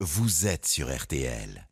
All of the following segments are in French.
vous êtes sur RTL.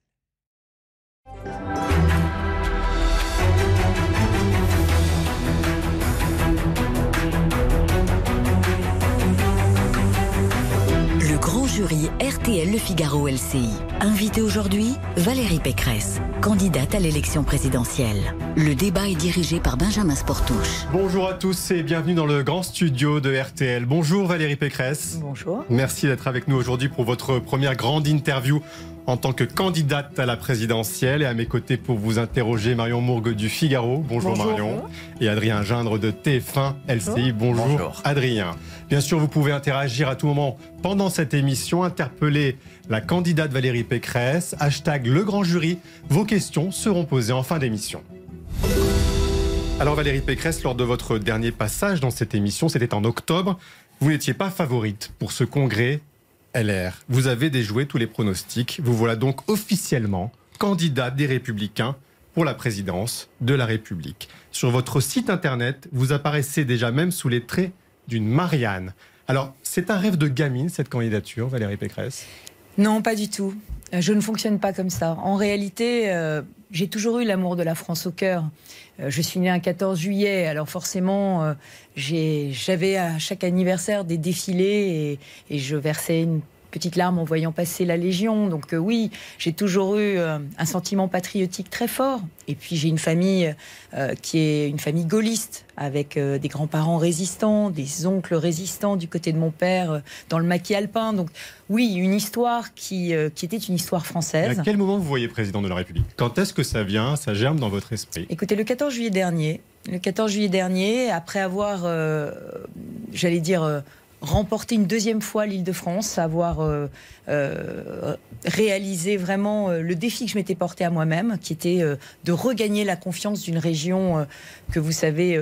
Jury RTL Le Figaro LCI. Invité aujourd'hui, Valérie Pécresse, candidate à l'élection présidentielle. Le débat est dirigé par Benjamin Sportouche. Bonjour à tous et bienvenue dans le grand studio de RTL. Bonjour Valérie Pécresse. Bonjour. Merci d'être avec nous aujourd'hui pour votre première grande interview en tant que candidate à la présidentielle. Et à mes côtés pour vous interroger, Marion Mourgue du Figaro. Bonjour, Bonjour. Marion. Et Adrien Gindre de TF1 LCI. Bonjour, Adrien. Bien sûr, vous pouvez interagir à tout moment pendant cette émission, interpeller la candidate Valérie Pécresse. Hashtag le grand jury. Vos questions seront posées en fin d'émission. Alors Valérie Pécresse, lors de votre dernier passage dans cette émission, c'était en octobre, vous n'étiez pas favorite pour ce congrès LR. Vous avez déjoué tous les pronostics. Vous voilà donc officiellement candidate des Républicains pour la présidence de la République. Sur votre site internet, vous apparaissez déjà même sous les traits d'une Marianne. Alors, c'est un rêve de gamine, cette candidature, Valérie Pécresse? Non, pas du tout. Euh, Je ne fonctionne pas comme ça. En réalité, euh, j'ai toujours eu l'amour de la France au cœur. Euh, je suis née un 14 juillet, alors forcément, j'avais à chaque anniversaire des défilés et je versais une petite larme en voyant passer la Légion. Donc euh, oui, j'ai toujours eu euh, un sentiment patriotique très fort. Et puis j'ai une famille euh, qui est une famille gaulliste, avec des grands-parents résistants, des oncles résistants du côté de mon père dans le maquis alpin. Donc oui, une histoire qui, qui était une histoire Et française. À quel moment vous voyez président de la République? Quand est-ce que ça vient, ça germe dans votre esprit? Écoutez, le 14 juillet dernier, le 14 juillet dernier, après avoir, j'allais dire, remporté une deuxième fois l'Île-de-France, avoir euh, euh, réalisé vraiment euh, le défi que je m'étais porté à moi-même, qui était de regagner la confiance d'une région que vous savez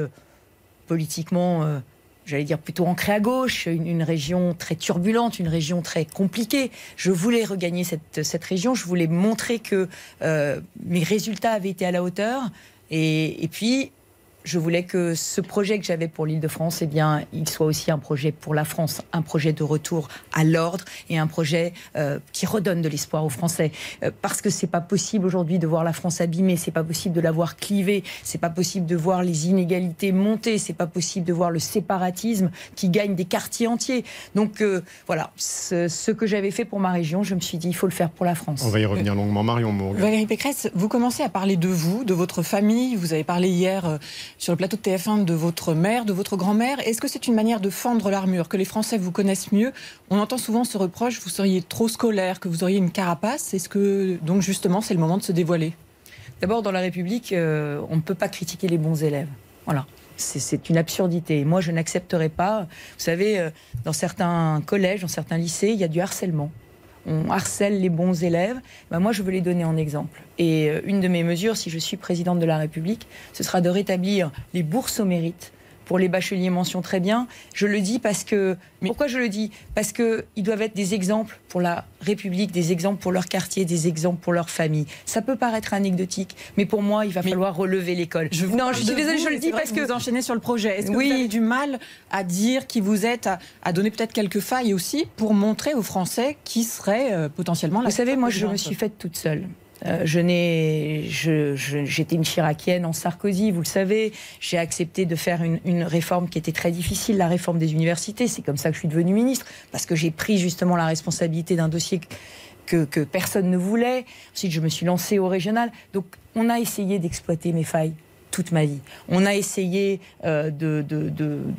politiquement. J'allais dire plutôt ancrée à gauche, une, région très turbulente, une région très compliquée. Je voulais regagner cette, cette région, je voulais montrer que mes résultats avaient été à la hauteur. Et, et puis, je voulais que ce projet que j'avais pour l'Île-de-France, eh bien, il soit aussi un projet pour la France, un projet de retour à l'ordre et un projet euh, qui redonne de l'espoir aux Français. Euh, parce que c'est pas possible aujourd'hui de voir la France abîmée, c'est pas possible de la voir clivée, c'est pas possible de voir les inégalités monter, c'est pas possible de voir le séparatisme qui gagne des quartiers entiers. Donc euh, voilà, ce, ce que j'avais fait pour ma région, je me suis dit, il faut le faire pour la France. On va y revenir longuement. Marion Mourgue. Valérie Pécresse, vous commencez à parler de vous, de votre famille. Vous avez parlé hier euh, sur le plateau de TF1 de votre mère, de votre grand-mère. Est-ce que c'est une manière de fendre l'armure, que les Français vous connaissent mieux? On entend souvent ce reproche, vous seriez trop scolaire, que vous auriez une carapace. Est-ce que, donc justement, c'est le moment de se dévoiler? D'abord, dans la République, euh, on ne peut pas critiquer les bons élèves. Voilà. C'est- une absurdité. Moi, je n'accepterai pas. Vous savez, euh, dans certains collèges, dans certains lycées, il y a du harcèlement. On harcèle les bons élèves. Ben, moi, je veux les donner en exemple. Et euh, une de mes mesures, si je suis présidente de la République, ce sera de rétablir les bourses au mérite pour les bacheliers mention très bien. Je le dis parce que. Pourquoi je le dis? Parce que ils doivent être des exemples pour la République, des exemples pour leur quartier, des exemples pour leur famille. Ça peut paraître anecdotique, mais pour moi, il va Mais falloir relever l'école. vous non, je suis désolée, je le dis parce que. vous enchaînez sur le projet. Est-ce que Oui. vous avez du mal à dire qui vous êtes, à, à donner peut-être quelques failles aussi pour montrer aux Français qui serait euh, potentiellement la Vous savez, moi, je me suis faite toute seule. Euh, je n'ai, j'étais une chiracienne en Sarkozy, vous le savez. J'ai accepté de faire une, une réforme qui était très difficile, la réforme des universités. C'est comme ça que je suis devenue ministre, parce que j'ai pris justement la responsabilité d'un dossier que, que personne ne voulait. Ensuite, je me suis lancée au régional. Donc, on a essayé d'exploiter mes failles toute ma vie. On a essayé euh, de,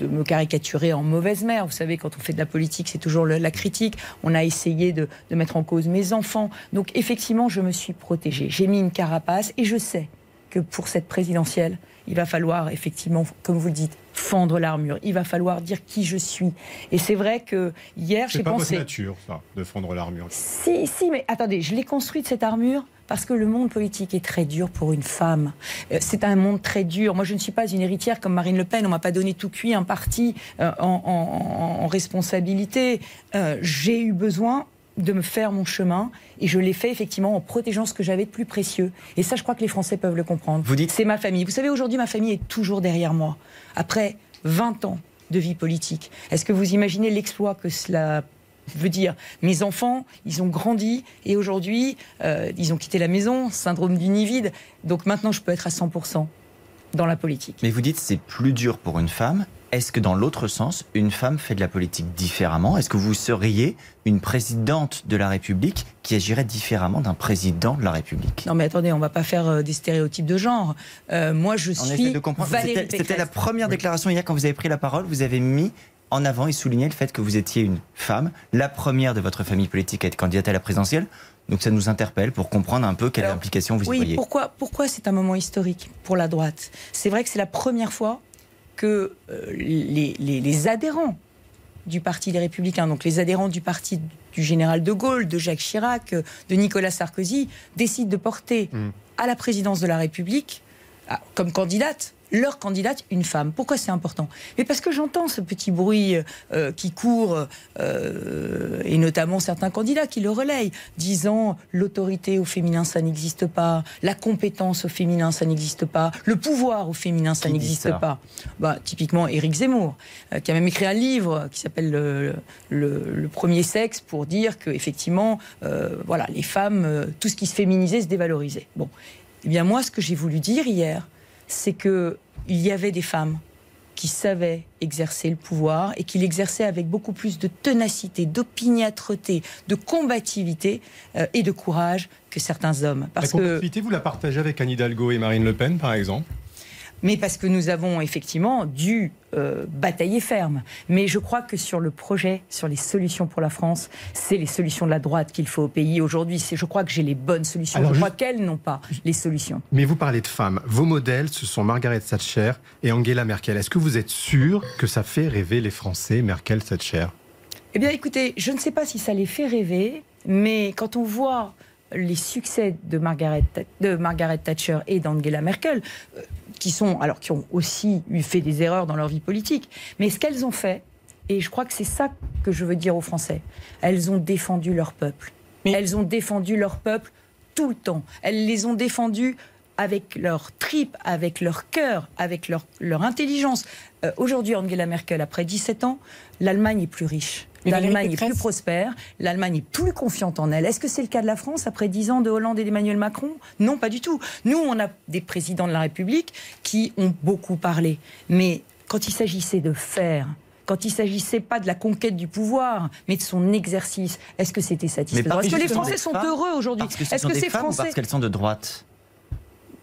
me caricaturer en mauvaise mère. Vous savez, quand on fait de la politique, c'est toujours la critique. On a essayé de mettre en cause mes enfants. Donc effectivement, je me suis protégée. J'ai mis une carapace et je sais que pour cette présidentielle, il va falloir effectivement, comme vous le dites, fendre l'armure. Il va falloir dire qui je suis. Et c'est vrai que hier, C'est j'ai pas pensé... votre nature, ça, de fondre l'armure. Si, si, mais attendez, je l'ai construite cette armure parce que le monde politique est très dur pour une femme. Euh, C'est un monde très dur. Moi, je ne suis pas une héritière comme Marine Le Pen. On m'a pas donné tout cuit un parti euh, en- en responsabilité. Euh, J'ai eu besoin de me faire mon chemin et je l'ai fait effectivement en protégeant ce que j'avais de plus précieux. Et ça, je crois que les Français peuvent le comprendre. Vous dites- C'est ma famille. Vous savez, aujourd'hui, ma famille est toujours derrière moi. Après 20 ans de vie politique, est-ce que vous imaginez l'exploit que cela Je veux dire, mes enfants, ils ont grandi et aujourd'hui, euh, ils ont quitté la maison, syndrome du nid vide. Donc maintenant, je peux être à 100% dans la politique. Mais vous dites c'est plus dur pour une femme. Est-ce que dans l'autre sens, une femme fait de la politique différemment? Est-ce que vous seriez une présidente de la République qui agirait différemment d'un président de la République? Non mais attendez, on ne va pas faire euh, des stéréotypes de genre. Euh, moi je suis C'était la première déclaration hier quand vous avez pris la parole, vous avez mis en avant et souligné le fait que vous étiez une femme, la première de votre famille politique à être candidate à la présidentielle. Donc ça nous interpelle pour comprendre un peu quelle implication vous oui, voyez. Pourquoi, pourquoi c'est un moment historique pour la droite? C'est vrai que c'est la première fois que euh, les, les, adhérents du Parti des Républicains, donc les adhérents du parti du général de Gaulle, de Jacques Chirac, euh, de Nicolas Sarkozy, décident de porter mm. à la présidence de la République, ah, comme candidate, leur candidate une femme. Pourquoi c'est important? Mais parce que j'entends ce petit bruit euh, qui court, euh, et notamment certains candidats qui le relayent, disant l'autorité au féminin, ça n'existe pas, la compétence au féminin, ça n'existe pas, le pouvoir au féminin, ça n'existe pas. Bah, typiquement, Éric Zemmour, euh, qui a même écrit un livre qui s'appelle le, premier sexe pour dire que effectivement, voilà, les femmes, tout ce qui se féminisait se dévalorisait. Bon, eh bien moi, ce que j'ai voulu dire hier, c'est qu'il y avait des femmes qui savaient exercer le pouvoir et qui l'exerçaient avec beaucoup plus de ténacité, d'opiniâtreté, de combativité euh, et de courage que certains hommes. Parce la combativité, vous la partagez avec Anne Hidalgo et Marine Le Pen, par exemple? Mais parce que nous avons effectivement dû euh, batailler ferme. Mais je crois que sur le projet, sur les solutions pour la France, c'est les solutions de la droite qu'il faut au pays aujourd'hui. Je crois que j'ai les bonnes solutions. je crois qu'elles n'ont pas les solutions. Mais vous parlez de femmes. Vos modèles, ce sont Margaret Thatcher et Angela Merkel. Est-ce que vous êtes sûr que ça fait rêver les Français, Merkel-Thatcher Eh bien, écoutez, je ne sais pas si ça les fait rêver, mais quand on voit les succès de Margaret, de Margaret Thatcher et d'Angela Merkel, euh, qui sont, alors qui ont aussi eu fait des erreurs dans leur vie politique, mais ce qu'elles ont fait, et je crois que c'est ça que je veux dire aux Français, elles ont défendu leur peuple. Mais... Elles ont défendu leur peuple tout le temps. Elles les ont défendus avec leur trip, avec leur cœur, avec leur, leur intelligence. Euh, aujourd'hui, Angela Merkel, après 17 ans, l'Allemagne est plus riche. L'Allemagne est plus prospère, l'Allemagne est plus confiante en elle. Est-ce que c'est le cas de la France après 10 ans de Hollande et d'Emmanuel Macron? Non, pas du tout. Nous, on a des présidents de la République qui ont beaucoup parlé. Mais quand il s'agissait de faire, quand il s'agissait pas de la conquête du pouvoir, mais de son exercice, est-ce que c'était satisfaisant? Est-ce que les Français sont heureux aujourd'hui? Est-ce que, c'est Français parce qu'elles sont de droite?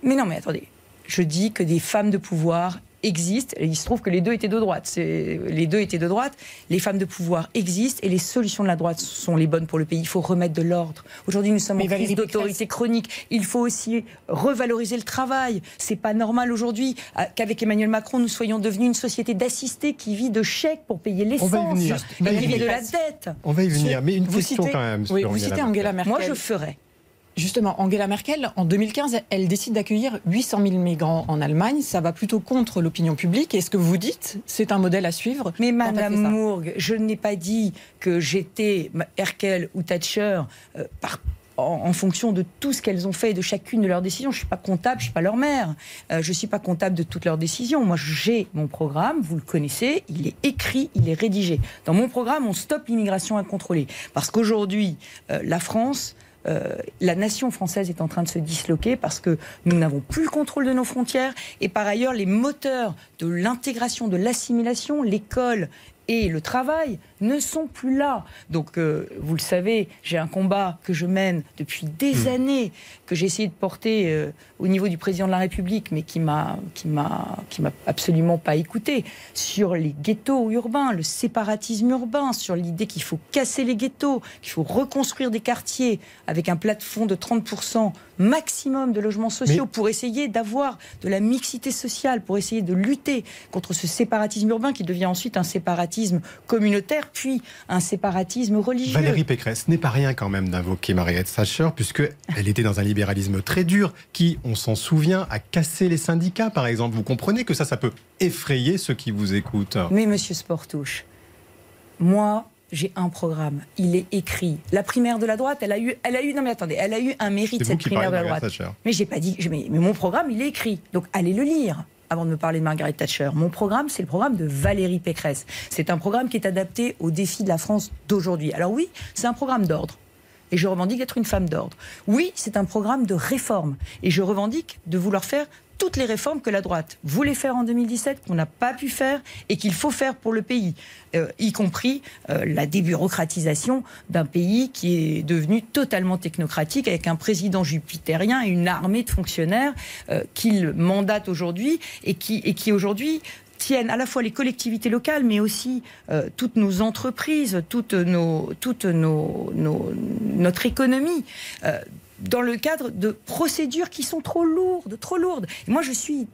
Mais non, mais attendez. Je dis que des femmes de pouvoir existent. il se trouve que les deux étaient de droite. Les deux étaient de droite. Les femmes de pouvoir existent et les solutions de la droite sont les bonnes pour le pays. Il faut remettre de l'ordre. Aujourd'hui, nous sommes en crise d'autorité chronique. Il faut aussi revaloriser le travail. C'est pas normal aujourd'hui euh, qu'avec Emmanuel Macron, nous soyons devenus une société d'assistés qui vit de chèques pour payer l'essence, qui vit de la dette. On va y venir. Mais une question quand même. vous citez Angela Merkel. Moi, je ferais. Justement, Angela Merkel, en 2015, elle décide d'accueillir 800 000 migrants en Allemagne. Ça va plutôt contre l'opinion publique. Et ce que vous dites, c'est un modèle à suivre Mais Madame Mourgue, je n'ai pas dit que j'étais Merkel ou Thatcher euh, en, fonction de tout ce qu'elles ont fait et de chacune de leurs décisions. Je ne suis pas comptable, je ne suis pas leur mère. Euh, je ne suis pas comptable de toutes leurs décisions. Moi, j'ai mon programme, vous le connaissez, il est écrit, il est rédigé. Dans mon programme, on stoppe l'immigration incontrôlée. Parce qu'aujourd'hui, euh, la France euh, la nation française est en train de se disloquer parce que nous n'avons plus le contrôle de nos frontières. Et par ailleurs les moteurs de l'intégration, de l'assimilation, l'école et le travail ne sont plus là. Donc, euh, vous le savez, j'ai un combat que je mène depuis des hmm. années, que j'ai essayé de porter euh, au niveau du président de la République, mais qui m'a, qui m'a, qui m'a absolument pas écouté, sur les ghettos urbains, le séparatisme urbain, sur l'idée qu'il faut casser les ghettos, qu'il faut reconstruire des quartiers avec un plafond de 30% maximum de logements sociaux pour essayer d'avoir de la mixité sociale, pour essayer de lutter contre ce séparatisme urbain qui devient ensuite un séparatisme communautaire puis un séparatisme religieux. Valérie Pécresse n'est pas rien quand même d'invoquer Mariette Thatcher, puisqu'elle était dans un libéralisme très dur, qui, on s'en souvient, a cassé les syndicats, par exemple. Vous comprenez que ça, ça peut effrayer ceux qui vous écoutent. Mais monsieur Sportouche, moi, j'ai un programme, il est écrit. La primaire de la droite, elle a eu, elle a eu, non mais attendez, elle a eu un mérite cette primaire de la droite. Mais j'ai pas dit, mais, mon programme, il est écrit, donc allez le lire. Avant de me parler de Margaret Thatcher. Mon programme, c'est le programme de Valérie Pécresse. C'est un programme qui est adapté aux défis de la France d'aujourd'hui. Alors oui, c'est un programme d'ordre. Et je revendique d'être une femme d'ordre. Oui, c'est un programme de réforme. Et je revendique de vouloir faire toutes les réformes que la droite voulait faire en 2017, qu'on n'a pas pu faire et qu'il faut faire pour le pays, euh, y compris euh, la débureaucratisation d'un pays qui est devenu totalement technocratique avec un président jupitérien et une armée de fonctionnaires euh, qu'il mandate aujourd'hui et qui, aujourd'hui tiennent à la fois les collectivités locales, mais aussi toutes nos entreprises, toute nos, toute nos, nos, notre économie dans le cadre de procédures qui sont trop lourdes, trop lourdes. Moi, je suis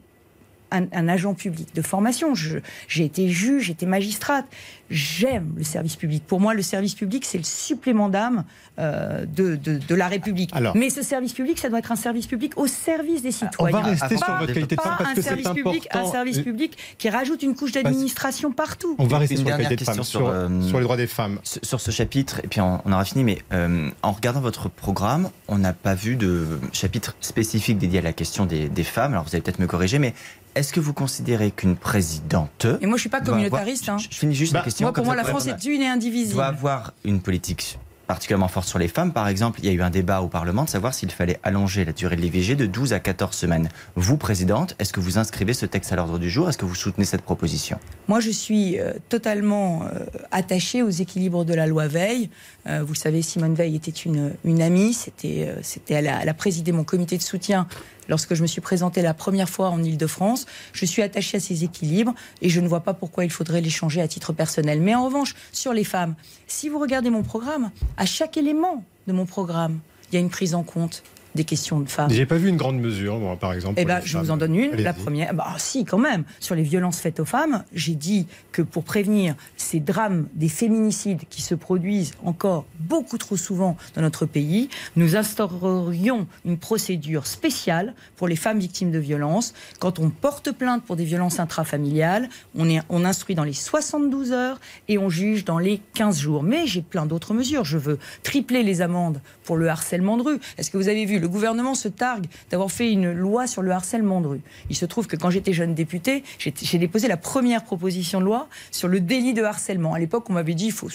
un, agent public de formation. J'ai été juge, j'ai été magistrate. J'aime le service public. Pour moi, le service public, c'est le supplément d'âme euh, de, de, la République. Mais ce service public, ça doit être un service public au service des citoyens. On va rester sur votre qualité de femme parce que c'est important. Public, un service public qui rajoute une couche d'administration partout. On va rester sur la qualité de femme, sur, euh, sur, les droits des femmes. Sur ce chapitre, et puis on, aura fini, mais euh, en regardant votre programme, on n'a pas vu de chapitre spécifique dédié à la question des, des femmes. Alors vous allez peut-être me corriger, mais est-ce que vous considérez qu'une présidente. Et moi, je ne suis pas communautariste. Hein. Je, finis juste la bah, question. Moi, pour moi, la France est une et indivisible. doit avoir une politique particulièrement forte sur les femmes. Par exemple, il y a eu un débat au Parlement de savoir s'il fallait allonger la durée de l'IVG de 12 à 14 semaines. Vous, présidente, est-ce que vous inscrivez ce texte à l'ordre du jour? Est-ce que vous soutenez cette proposition? Moi, je suis euh, totalement euh, attachée aux équilibres de la loi Veil. Euh, vous savez, Simone Veil était une, une amie. C'était, c'était elle, a, elle a présidé mon comité de soutien lorsque je me suis présentée la première fois en Ile-de-France. Je suis attachée à ces équilibres et je ne vois pas pourquoi il faudrait les changer à titre personnel. Mais en revanche, sur les femmes, si vous regardez mon programme, à chaque élément de mon programme, il y a une prise en compte des questions de femmes. J'ai pas vu une grande mesure, moi, par exemple. Eh ben, je vous en donne une. La première, bah, si, quand même, sur les violences faites aux femmes, j'ai dit que pour prévenir ces drames des féminicides qui se produisent encore beaucoup trop souvent dans notre pays, nous instaurerions une procédure spéciale pour les femmes victimes de violences. Quand on porte plainte pour des violences intrafamiliales, on, est, on instruit dans les 72 heures et on juge dans les 15 jours. Mais j'ai plein d'autres mesures. Je veux tripler les amendes pour le harcèlement de rue. Est-ce que vous avez vu le gouvernement se targue d'avoir fait une loi sur le harcèlement de rue. Il se trouve que quand j'étais jeune députée, j'ai déposé la première proposition de loi sur le délit de harcèlement. À l'époque, on m'avait dit, faut,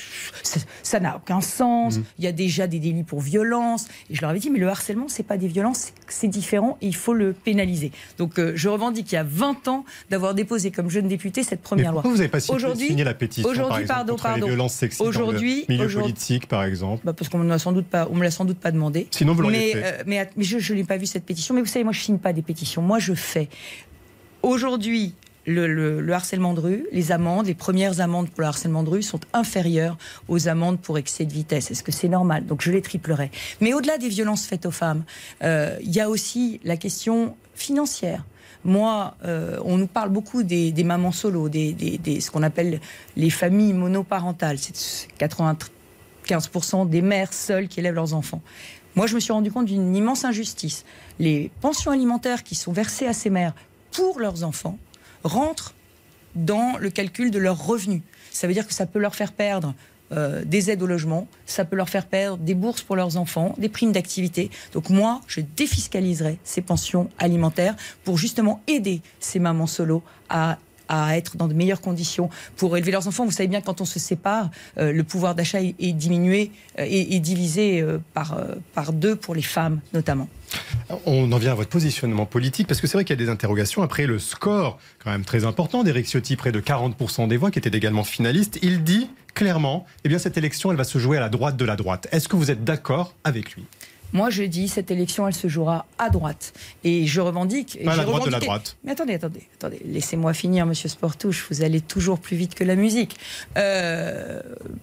ça n'a aucun sens, mmh. il y a déjà des délits pour violence. Et je leur avais dit, mais le harcèlement, c'est pas des violences, c'est différent et il faut le pénaliser. Donc euh, je revendique il y a 20 ans d'avoir déposé comme jeune députée cette première loi. vous n'avez pas signé la pétition aujourd'hui, pardon, contre pardon. les violences sexistes aujourd'hui, dans le milieu politique, par exemple? Bah Parce qu'on ne me l'a sans doute pas, on me l'a sans doute pas demandé. Sinon, vous l'auriez fait. Euh, mais je n'ai pas vu cette pétition. Mais vous savez, moi, je ne signe pas des pétitions. Moi, je fais. Aujourd'hui, le, harcèlement de rue, les amendes, les premières amendes pour le harcèlement de rue sont inférieures aux amendes pour excès de vitesse. Est-ce que c'est normal? Donc je les triplerai. Mais au-delà des violences faites aux femmes, euh, il y a aussi la question financière. Moi, euh, on nous parle beaucoup des, mamans solo, des, ce qu'on appelle les familles monoparentales. C'est 95% des mères seules qui élèvent leurs enfants. Moi, je me suis rendu compte d'une immense injustice. Les pensions alimentaires qui sont versées à ces mères pour leurs enfants rentrent dans le calcul de leurs revenus. Ça veut dire que ça peut leur faire perdre euh, des aides au logement, ça peut leur faire perdre des bourses pour leurs enfants, des primes d'activité. Donc moi, je défiscaliserai ces pensions alimentaires pour justement aider ces mamans solo à à être dans de meilleures conditions pour élever leurs enfants. Vous savez bien, quand on se sépare, euh, le pouvoir d'achat est, diminué euh, et, divisé euh, par, par deux pour les femmes notamment. On en vient à votre positionnement politique, parce que c'est vrai qu'il y a des interrogations. Après le score, quand même très important, d'Éric Ciotti, près de 40% des voix, qui était également finaliste, il dit clairement, eh bien cette élection, elle va se jouer à la droite de la droite. Est-ce que vous êtes d'accord avec lui? Moi, je dis, cette élection, elle se jouera à droite. Et je revendique. Pas à la droite de la droite. Mais attendez, attendez, attendez. Laissez-moi finir, monsieur Sportouche. Vous allez toujours plus vite que la musique. Euh,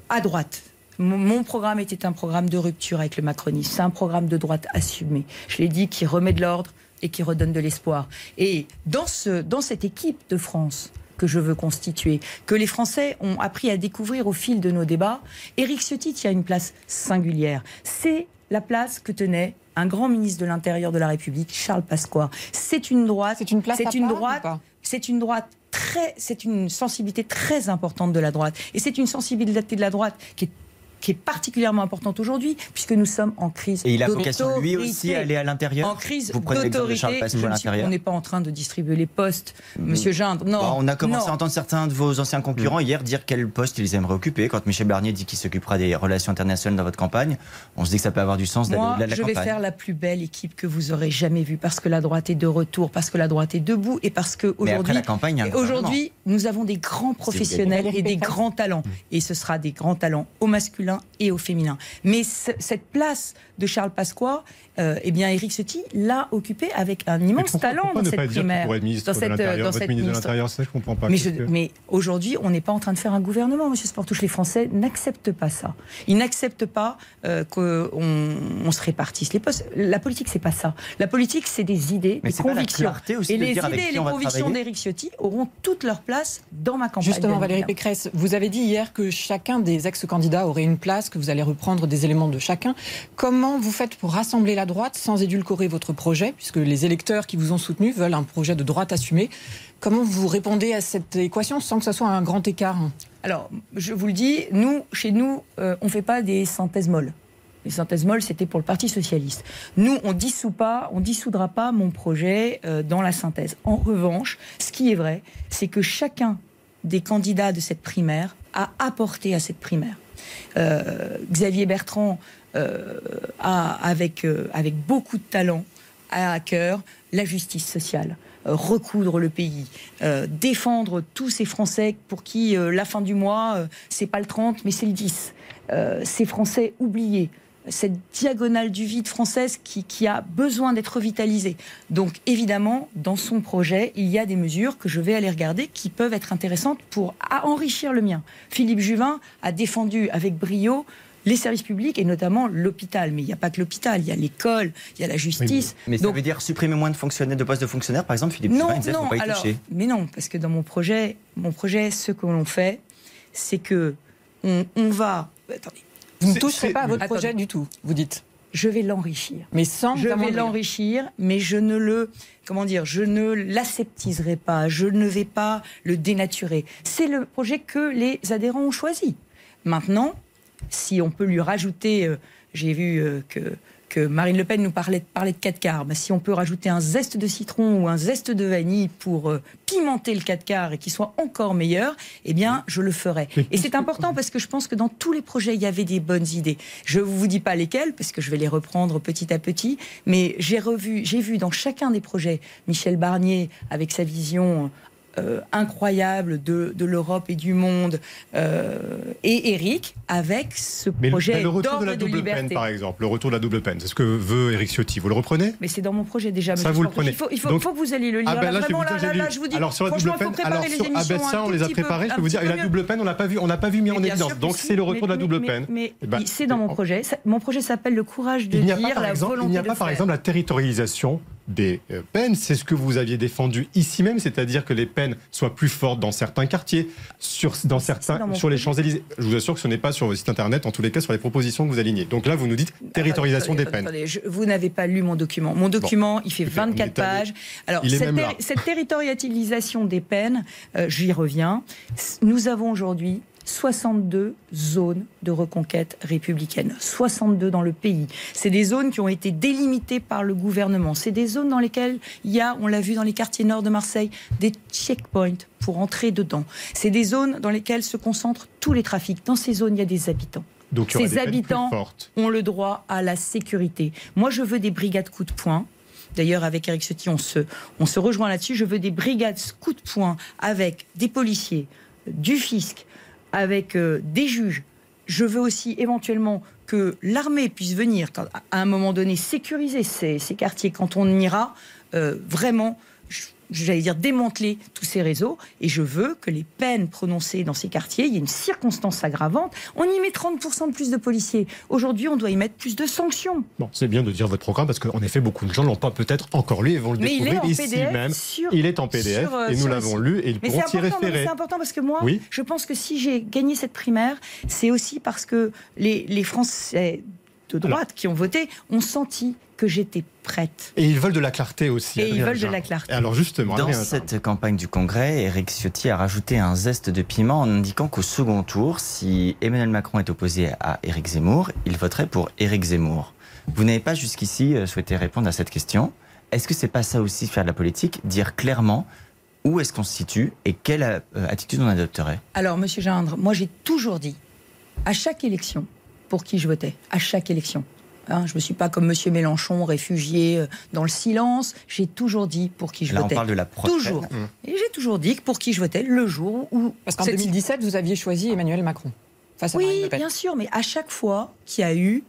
à droite. Mon programme était un programme de rupture avec le macronisme. C'est un programme de droite assumé. Je l'ai dit, qui remet de l'ordre et qui redonne de l'espoir. Et dans, ce, dans cette équipe de France, que je veux constituer, que les Français ont appris à découvrir au fil de nos débats, Éric Ciotti a une place singulière. C'est la place que tenait un grand ministre de l'Intérieur de la République, Charles Pasqua. C'est une droite. C'est une place. C'est une droite. C'est une droite très. C'est une sensibilité très importante de la droite. Et c'est une sensibilité de la droite qui est qui est particulièrement importante aujourd'hui, puisque nous sommes en crise. Et il a vocation lui aussi à aller à l'intérieur En crise d'autorité. On n'est pas en train de distribuer les postes, mm. Monsieur Gindre. Non. on a commencé à entendre certains de vos anciens concurrents mm. hier dire quel poste ils aimeraient occuper. Quand Michel Barnier dit qu'il s'occupera des relations internationales dans votre campagne, on se dit que ça peut avoir du sens d'aller au-delà de la je vais faire la plus belle équipe que vous aurez jamais vue parce que la droite est de retour, parce que la droite est debout et parce que aujourd'hui, nous avons des grands professionnels et des grands talents. Mm. Et ce sera des grands talents au masculin et au féminin. Mais cette place de Charles Pasqua, euh, eh bien, Éric Ciotti l'a occupé avec un immense talent dans cette primaire. Dans cette, dans cette ministre de l'Intérieur, ça, je comprends pas. Mais, mais aujourd'hui, on n'est pas en train de faire un gouvernement, Monsieur Sportouche. Les Français n'acceptent pas ça. Ils n'acceptent pas euh, qu'on on se répartisse les postes. La politique, c'est pas ça. La politique, c'est des idées, des convictions. et les idées et les convictions d'Éric Ciotti auront toute leur place dans ma campagne. Justement, Valérie Pécresse, vous avez dit hier que chacun des ex-candidats aurait une place, que vous allez reprendre des éléments de chacun. Comment vous faites pour rassembler la droite sans édulcorer votre projet, puisque les électeurs qui vous ont soutenu veulent un projet de droite assumé Comment vous répondez à cette équation sans que ce soit un grand écart Alors, je vous le dis, nous, chez nous, euh, on ne fait pas des synthèses molles. Les synthèses molles, c'était pour le Parti socialiste. Nous, on dissout dissoudra pas mon projet euh, dans la synthèse. En revanche, ce qui est vrai, c'est que chacun des candidats de cette primaire a apporté à cette primaire. Euh, Xavier Bertrand a, avec, avec beaucoup de talent, à cœur la justice sociale. Euh, recoudre le pays, euh, défendre tous ces Français pour qui euh, la fin du mois, c'est pas le 30, mais c'est le 10. ces Français oubliés, cette diagonale du vide française qui, qui a besoin d'être revitalisée. Donc évidemment, dans son projet, il y a des mesures que je vais aller regarder qui peuvent être intéressantes pour enrichir le mien. Philippe Juvin a défendu avec brio les services publics et notamment l'hôpital. Mais il n'y a pas que l'hôpital, il y a l'école, il y a la justice. mais, ça veut dire supprimer moins de fonctionnaires, de postes de fonctionnaires, par exemple, Philippe Non, non, pas alors, mais non, parce que dans mon projet, mon projet, ce que l'on fait, c'est que on, va. Attendez. Vous ne toucherez pas à votre projet du tout, vous dites je vais l'enrichir. Mais sans Je vais l'enrichir, mais je ne le comment dire, je ne l'aseptiserai pas, je ne vais pas le dénaturer. C'est le projet que les adhérents ont choisi. Maintenant, si on peut lui rajouter, euh, j'ai vu euh, que, Marine Le Pen nous parlait, de 4 quarts, si on peut rajouter un zeste de citron ou un zeste de vanille pour euh, pimenter le 4 quarts et qu'il soit encore meilleur, eh bien, je le ferai. Et c'est important parce que je pense que dans tous les projets, il y avait des bonnes idées. Je ne vous dis pas lesquelles, parce que je vais les reprendre petit à petit, mais j'ai revu, j'ai vu dans chacun des projets Michel Barnier avec sa vision euh, incroyable de, de l'Europe et du monde, euh, et Eric avec ce projet mais le retour de la double peine, par exemple, le retour de la double peine, c'est ce que veut Eric Ciotti. Vous le reprenez? Mais c'est dans mon projet déjà. Ça vous le prenez. Il faut, il faut, faut, que vous alliez le lire. Ah ben là, vraiment, là, là, je vous dis. Alors sur la double peine, alors sur, ah ben ça, on les a préparés. Je peux vous dire, et la double peine, on l'a pas vu, on n'a pas vu mis en évidence. Donc c'est le retour de la double peine. Mais eh ben, c'est dans mon projet. Mon projet s'appelle le courage de dire la volonté Il n'y a pas, par exemple, la territorialisation des euh, peines. C'est ce que vous aviez défendu ici même, c'est-à-dire que les peines soient plus fortes dans certains quartiers, sur, dans certains, sur les Champs-Élysées. Je vous assure que ce n'est pas sur vos sites internet, en tous les cas sur les propositions que vous alignez. Donc là, vous nous dites territorialisation des peines. vous n'avez pas lu mon document. Mon document, il fait 24 pages. Alors, cette, territorialisation des peines, euh, j'y reviens. Nous avons aujourd'hui 62 zones de reconquête républicaine. 62 dans le pays. C'est des zones qui ont été délimitées par le gouvernement. C'est des zones dans lesquelles il y a, on l'a vu dans les quartiers nord de Marseille, des checkpoints pour entrer dedans. C'est des zones dans lesquelles se concentrent tous les trafics. Dans ces zones, il y a des habitants. Donc, ces habitants ont le droit à la sécurité. Moi, je veux des brigades coup de poing. D'ailleurs, avec Eric Ciotti, on se, on se rejoint là-dessus. Je veux des brigades coup de poing avec des policiers, du fisc, avec euh, des juges. Je veux aussi éventuellement que l'armée puisse venir, à un moment donné, sécuriser ces, quartiers quand on ira euh, vraiment j'allais dire, démanteler tous ces réseaux. Et je veux que les peines prononcées dans ces quartiers, il y ait une circonstance aggravante. On y met 30% de plus de policiers. Aujourd'hui, on doit y mettre plus de sanctions. Bon, c'est bien de dire votre programme parce qu'en effet, beaucoup de gens ne l'ont pas peut-être encore lu et vont le découvrir ici même. il est en PDF et nous l'avons lu et ils pourront s'y référer. C'est important parce que moi, je pense que si j'ai gagné cette primaire, c'est aussi parce que les, les Français de droite qui ont voté ont senti que j'étais prête. Et ils veulent de la clarté aussi. Et ils veulent de la clarté. alors justement, dans cette campagne du Congrès, Éric Ciotti a rajouté un zeste de piment en indiquant qu'au second tour, si Emmanuel Macron est opposé à Éric Zemmour, il voterait pour Éric Zemmour. Vous n'avez pas jusqu'ici euh, souhaité répondre à cette question. Est-ce que c'est pas ça aussi faire de la politique, dire clairement où est-ce qu'on se situe et quelle euh, attitude on adopterait? Alors, Monsieur Gindre, moi j'ai toujours dit à chaque élection pour qui je votais, à chaque élection. Hein, je ne me suis pas comme Monsieur Mélenchon, réfugié euh, dans le silence. J'ai toujours dit pour qui je Là, votais. on parle de la prochaine. Toujours. Mmh. Et j'ai toujours dit pour qui je votais le jour où. Parce qu'en 2017, vous aviez choisi Emmanuel Macron. Face à oui, bien sûr, mais à chaque fois qu'il y a eu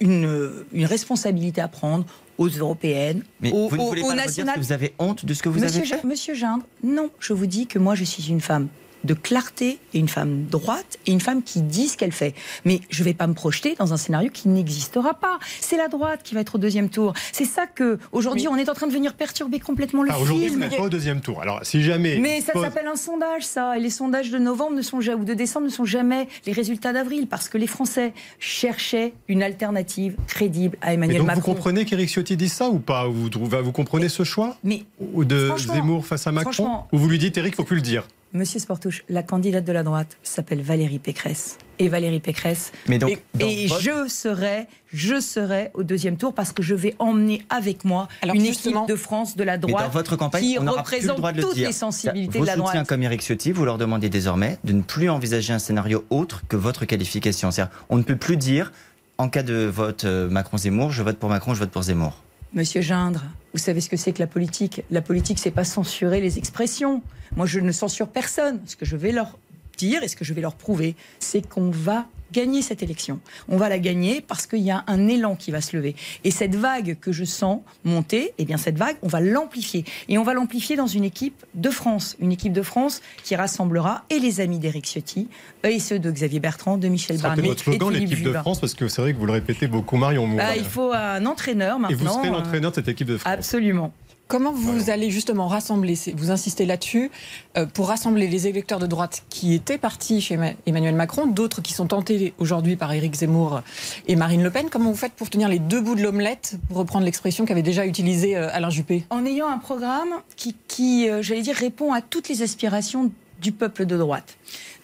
une, une responsabilité à prendre aux européennes, mais aux, vous ne voulez pas nationales. Que vous avez honte de ce que vous Monsieur, avez fait? Monsieur Gindre, non, je vous dis que moi je suis une femme de clarté et une femme droite et une femme qui dit ce qu'elle fait. Mais je ne vais pas me projeter dans un scénario qui n'existera pas. C'est la droite qui va être au deuxième tour. C'est ça que aujourd'hui on est en train de venir perturber complètement le ah, film. Aujourd'hui, pas au deuxième tour. Alors si jamais. Mais ça s'appelle un sondage, ça. Et les sondages de novembre ne sont ou de décembre ne sont jamais les résultats d'avril parce que les Français cherchaient une alternative crédible à Emmanuel donc Macron. Vous comprenez qu'Éric Ciotti dit ça ou pas? Vous, vous comprenez ce choix? Mais ou de Zemmour face à Macron? Ou vous lui dites Éric, faut plus le dire? Monsieur Sportouche, la candidate de la droite s'appelle Valérie Pécresse. Et Valérie Pécresse. Mais donc, et, je serai, je serai au deuxième tour parce que je vais emmener avec moi Alors une équipe de France de la droite dans votre campagne, qui on représente le droit de toutes dire. les sensibilités Vos de la droite. soutiens comme Eric Ciotti, vous leur demandez désormais de ne plus envisager un scénario autre que votre qualification. C'est-à-dire, on ne peut plus dire en cas de vote euh, Macron-Zemmour, je vote pour Macron, je vote pour Zemmour. Monsieur Gindre, vous savez ce que c'est que la politique? La politique, c'est pas censurer les expressions. Moi, je ne censure personne. Ce que je vais leur dire et ce que je vais leur prouver, c'est qu'on va gagner cette élection. On va la gagner parce qu'il y a un élan qui va se lever. Et cette vague que je sens monter, eh bien cette vague, on va l'amplifier. Et on va l'amplifier dans une équipe de France. Une équipe de France qui rassemblera et les amis d'Éric Ciotti et ceux de Xavier Bertrand, de Michel Barnier votre slogan, l'équipe de France, parce que c'est vrai que vous le répétez beaucoup, Marion. Bah, il faut un entraîneur maintenant. Et vous serez l'entraîneur de cette équipe de France. Absolument. Comment vous allez justement rassembler, vous insistez là-dessus, euh, pour rassembler les électeurs de droite qui étaient partis chez Emmanuel Macron, d'autres qui sont tentés aujourd'hui par Éric Zemmour et Marine Le Pen Comment vous faites pour tenir les deux bouts de l'omelette, pour reprendre l'expression qu'avait déjà utilisée euh, Alain Juppé? En ayant un programme qui, qui euh, j'allais dire, répond à toutes les aspirations du peuple de droite.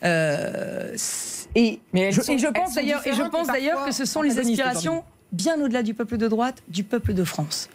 Euh, et, Mais je, sont, et je pense d'ailleurs, et je pense d'ailleurs que ce sont les aspirations bien au-delà du peuple de droite, du peuple de France.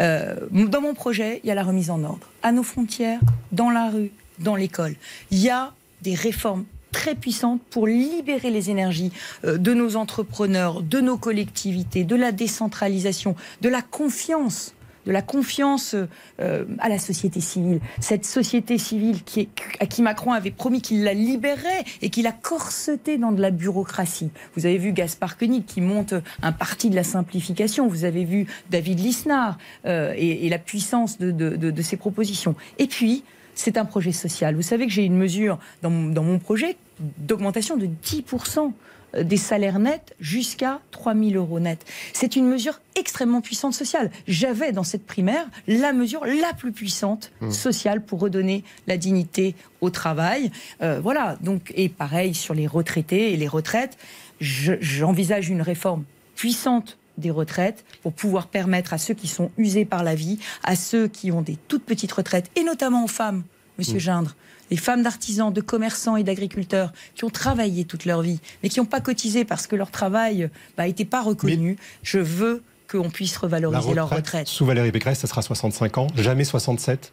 Euh, dans mon projet, il y a la remise en ordre. À nos frontières, dans la rue, dans l'école. Il y a des réformes très puissantes pour libérer les énergies euh, de nos entrepreneurs, de nos collectivités, de la décentralisation, de la confiance de la confiance euh, à la société civile. Cette société civile qui à qui Macron avait promis qu'il la libérait et qu'il a corseté dans de la bureaucratie. Vous avez vu Gaspard Koenig qui monte un parti de la simplification. Vous avez vu David Lisnard euh, et, la puissance de, de, ses propositions. Et puis, c'est un projet social. Vous savez que j'ai une mesure dans dans mon projet d'augmentation de 10% des salaires nets jusqu'à 3 000 euros nets. C'est une mesure extrêmement puissante sociale. J'avais dans cette primaire la mesure la plus puissante sociale pour redonner la dignité au travail. Euh, voilà. Donc, et pareil sur les retraités et les retraites. J'envisage une réforme puissante des retraites pour pouvoir permettre à ceux qui sont usés par la vie, à ceux qui ont des toutes petites retraites, et notamment aux femmes, Monsieur Gindre, les femmes d'artisans, de commerçants et d'agriculteurs qui ont travaillé toute leur vie, mais qui n'ont pas cotisé parce que leur travail n'était bah, pas reconnu. Mais je veux qu'on puisse revaloriser retraite, leur retraite. Sous Valérie Pécresse, ça sera 65 ans, jamais 67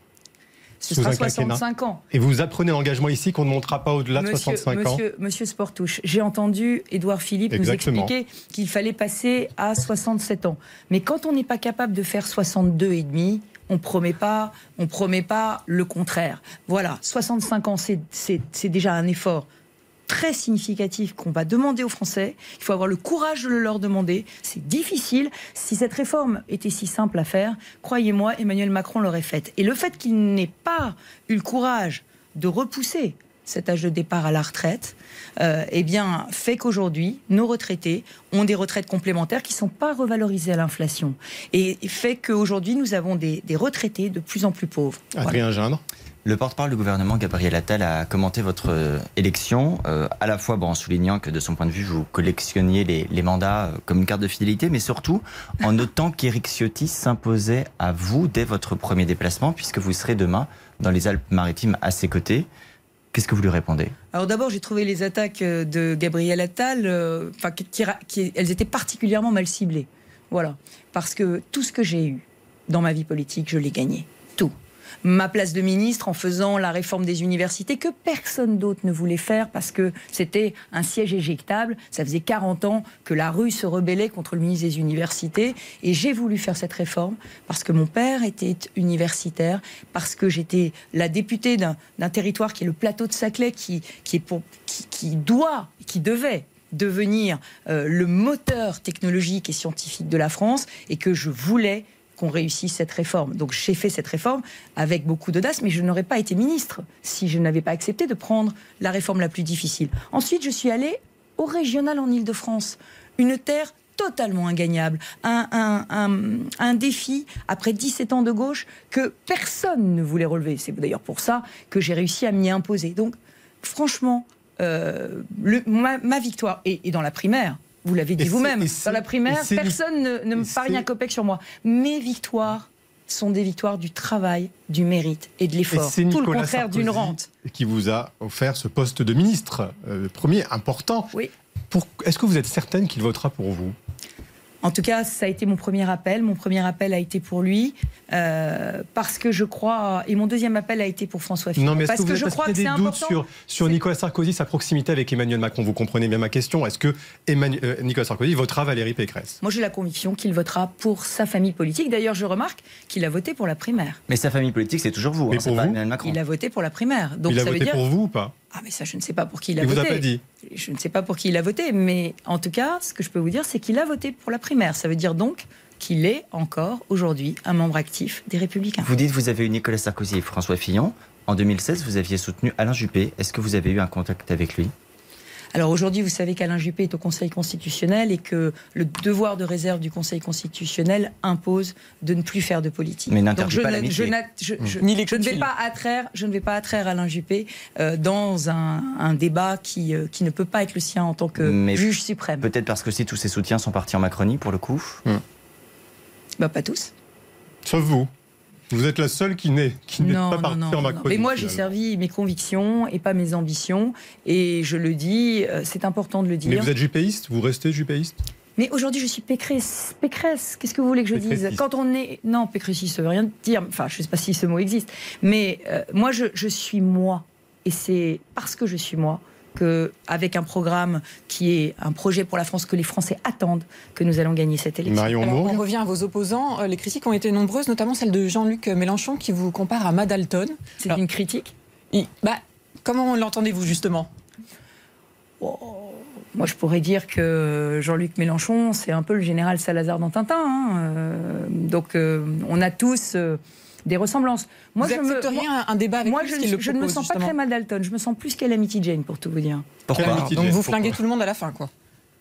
ce sera 65 ans. Et vous apprenez l'engagement ici qu'on ne montera pas au-delà de 65 monsieur, ans Monsieur Sportouche, j'ai entendu Édouard Philippe Exactement. nous expliquer qu'il fallait passer à 67 ans. Mais quand on n'est pas capable de faire 62 et demi, on promet pas, on promet pas le contraire. Voilà, 65 ans, c'est déjà un effort très significatif qu'on va demander aux Français. Il faut avoir le courage de le leur demander. C'est difficile. Si cette réforme était si simple à faire, croyez-moi, Emmanuel Macron l'aurait faite. Et le fait qu'il n'ait pas eu le courage de repousser cet âge de départ à la retraite, euh, eh bien, fait qu'aujourd'hui, nos retraités ont des retraites complémentaires qui ne sont pas revalorisées à l'inflation. Et fait qu'aujourd'hui, nous avons des, des, retraités de plus en plus pauvres. Adrien voilà. Gindre Le porte-parole du gouvernement, Gabriel Attal, a commenté votre euh, élection, euh, à la fois bon, en soulignant que de son point de vue, vous collectionniez les, les mandats euh, comme une carte de fidélité, mais surtout en notant qu'Éric Ciotti s'imposait à vous dès votre premier déplacement, puisque vous serez demain dans les Alpes-Maritimes à ses côtés. Qu'est-ce que vous lui répondez? Alors d'abord, j'ai trouvé les attaques de Gabriel Attal, euh, qui- qui- elles étaient particulièrement mal ciblées. Voilà. Parce que tout ce que j'ai eu dans ma vie politique, je l'ai gagné. Ma place de ministre en faisant la réforme des universités que personne d'autre ne voulait faire parce que c'était un siège éjectable. Ça faisait 40 ans que la rue se rebellait contre le ministre des universités et j'ai voulu faire cette réforme parce que mon père était universitaire, parce que j'étais la députée d'un territoire qui est le plateau de Saclay qui, qui, qui doit, qui devait devenir euh, le moteur technologique et scientifique de la France et que je voulais qu'on réussisse cette réforme. Donc j'ai fait cette réforme avec beaucoup d'audace, mais je n'aurais pas été ministre si je n'avais pas accepté de prendre la réforme la plus difficile. Ensuite, je suis allée au régional en Ile-de-France, une terre totalement ingagnable, un, un- défi après 17 ans de gauche que personne ne voulait relever. C'est d'ailleurs pour ça que j'ai réussi à m'y imposer. Donc franchement, euh, ma victoire, et, et dans la primaire, vous l'avez dit vous-même, dans la primaire, personne ne, ne me parie un copec sur moi. Mes victoires sont des victoires du travail, du mérite et de l'effort. c'est Tout le Nicolas contraire d'une rente. qui vous a offert ce poste de ministre, euh, premier important. Oui. Est-ce que vous êtes certaine qu'il votera pour vous? En tout cas, ça a été mon premier appel. Mon premier appel a été pour lui, euh, parce que je crois. Et mon deuxième appel a été pour François Fillon. Non, mais est-ce parce que vous que avez je crois qu'il que y c'est a des doutes sur, sur Nicolas Sarkozy, sa proximité avec Emmanuel Macron? Vous comprenez bien ma question. Est-ce que Emmanuel- euh, Nicolas Sarkozy votera Valérie Pécresse? Moi, j'ai la conviction qu'il votera pour sa famille politique. D'ailleurs, je remarque qu'il a voté pour la primaire. Mais sa famille politique, c'est toujours vous, Mais hein, c'est pour pas vous? Emmanuel Macron. Il a voté pour la primaire. Donc Il a ça voté veut dire. pour vous ou pas? Ah, mais ça, je ne sais pas pour qui il a Il vous voté. a pas dit Je ne sais pas pour qui il a voté, mais en tout cas, ce que je peux vous dire, c'est qu'il a voté pour la primaire. Ça veut dire donc qu'il est encore aujourd'hui un membre actif des Républicains. Vous dites que vous avez eu Nicolas Sarkozy et François Fillon. En 2016, vous aviez soutenu Alain Juppé. Est-ce que vous avez eu un contact avec lui? Alors aujourd'hui, vous savez qu'Alain Juppé est au Conseil constitutionnel et que le devoir de réserve du Conseil constitutionnel impose de ne plus faire de politique. Mais n'interdit Donc je pas ne- je je- je- Ni les je ne vais pas attraire, je ne vais pas attraire Alain Juppé euh, dans un, un débat qui, euh, qui ne peut pas être le sien en tant que Mais juge suprême. Peut-être parce que si tous ses soutiens sont partis en Macronie, pour le coup. Bah, pas tous. Sauf vous. Vous êtes la seule qui n'est qui n'est pas partie non, en. Macronie. Mais moi, j'ai servi mes convictions et pas mes ambitions. Et je le dis, euh, c'est important de le Mais dire. vous êtes jupéiste Vous restez jupéiste? Mais aujourd'hui, je suis Pécresse. Pécresse, qu'est-ce que vous voulez que je dise? Quand on est. Non, Pécressiste, ça veut rien dire. Enfin, je ne sais pas si ce mot existe. Mais euh, moi, je, je suis moi. Et c'est parce que je suis moi que, avec un programme qui est un projet pour la France que les Français attendent, que nous allons gagner cette élection. Marion Alors, on revient à vos opposants. Euh, Les critiques ont été nombreuses, notamment celle de Jean-Luc Mélenchon qui vous compare à Madalton. C'est une critique Il- bah, comment l'entendez-vous justement? Oh, Moi, je pourrais dire que Jean-Luc Mélenchon, c'est un peu le général Salazar dans Tintin. hein. Euh, donc, euh, on a tous euh, des ressemblances. Moi, Vous je me, moi, un, un débat avec moi, lui, je, je ne me sens pas très mal Dalton. Je me sens plus qu'Alamity Jane, pour tout vous dire. Pourquoi Calamity Donc Jane, vous pourquoi flinguez tout le monde à la fin, quoi.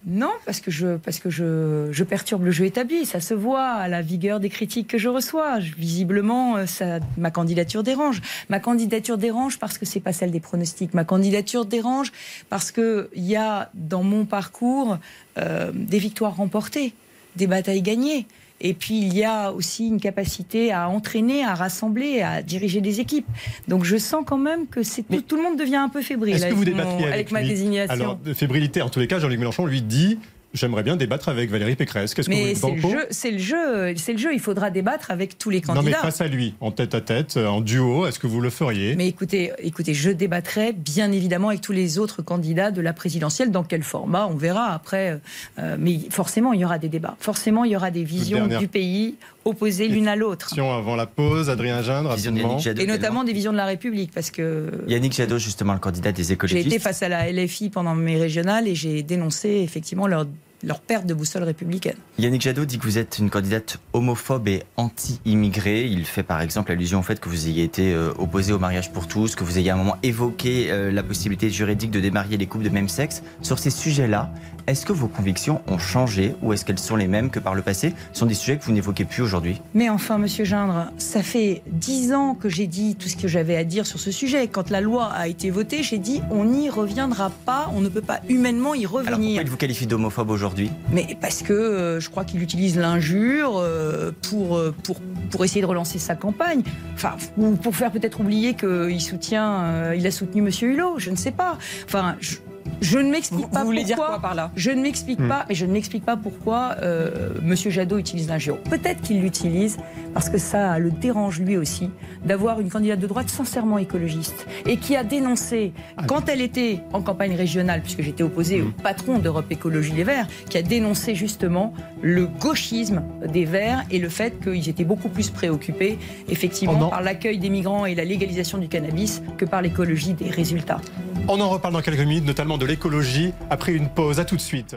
Non, parce que je, parce que je, je perturbe le jeu établi. Ça se voit à la vigueur des critiques que je reçois. Je- visiblement, euh, ça, ma candidature dérange. Ma candidature dérange parce que c'est pas celle des pronostics. Ma candidature dérange parce que il y a dans mon parcours euh, des victoires remportées, des batailles gagnées. Et puis il y a aussi une capacité à entraîner, à rassembler, à diriger des équipes. Donc je sens quand même que c'est tout, tout le monde devient un peu fébrile Est-ce que avec, vous débattriez avec, avec ma désignation. Alors, de fébrilité, en tous les cas, Jean-Luc Mélenchon lui dit J'aimerais bien débattre avec Valérie Pécresse. Qu'est-ce que vous Mais c'est le jeu, c'est le jeu, c'est le jeu. Il faudra débattre avec tous les Non, mais candidats. face à lui, en tête à tête, euh, en duo, est-ce que vous le feriez? Mais écoutez, écoutez, je débattrai bien évidemment avec tous les autres candidats de la présidentielle. Dans quel format On verra après. euh, mais forcément, il y aura des débats. Forcément, il y aura des visions dernière du pays opposées l'une à l'autre. Avant la pause, Adrien Gindre, Jadot Et notamment également. des visions de la République, parce que Yannick Jadot, justement, le candidat des j'ai écologistes. été face à la LFI pendant mes régionales et j'ai dénoncé effectivement leur leur perte de boussole républicaine. Yannick Jadot dit que vous êtes une candidate homophobe et anti-immigrée. Il fait par exemple allusion au fait que vous ayez été euh, opposé au mariage pour tous, que vous ayez à un moment évoqué euh, la possibilité juridique de démarier les couples de même sexe. Sur ces sujets-là, est-ce que vos convictions ont changé ou est-ce qu'elles sont les mêmes que par le passé? Ce sont des sujets que vous n'évoquez plus aujourd'hui Mais enfin, monsieur Gindre, ça fait dix ans que j'ai dit tout ce que j'avais à dire sur ce sujet. Quand la loi a été votée, j'ai dit on n'y reviendra pas, on ne peut pas humainement y revenir. Alors pourquoi il vous qualifie d'homophobe aujourd'hui? Mais parce que euh, je crois qu'il utilise l'injure euh, pour, euh, pour, pour essayer de relancer sa campagne. Enfin, ou pour faire peut-être oublier qu'il soutient, il a soutenu monsieur Hulot, je ne sais pas. Enfin, je, je ne m'explique pas vous voulez pourquoi. Dire quoi par là? je ne m'explique Hmm. pas, mais je ne m'explique pas pourquoi euh, Monsieur Jadot utilise l'injure. Peut-être qu'il l'utilise parce que ça le dérange lui aussi d'avoir une candidate de droite sincèrement écologiste et qui a dénoncé Ah. quand elle était en campagne régionale, puisque j'étais opposée Hmm. au patron d'Europe Écologie Les Verts, qui a dénoncé justement le gauchisme des Verts et le fait qu'ils étaient beaucoup plus préoccupés effectivement Oh par l'accueil des migrants et la légalisation du cannabis que par l'écologie des résultats. On en reparle dans quelques minutes, notamment de l'écologie, après une pause. À tout de suite.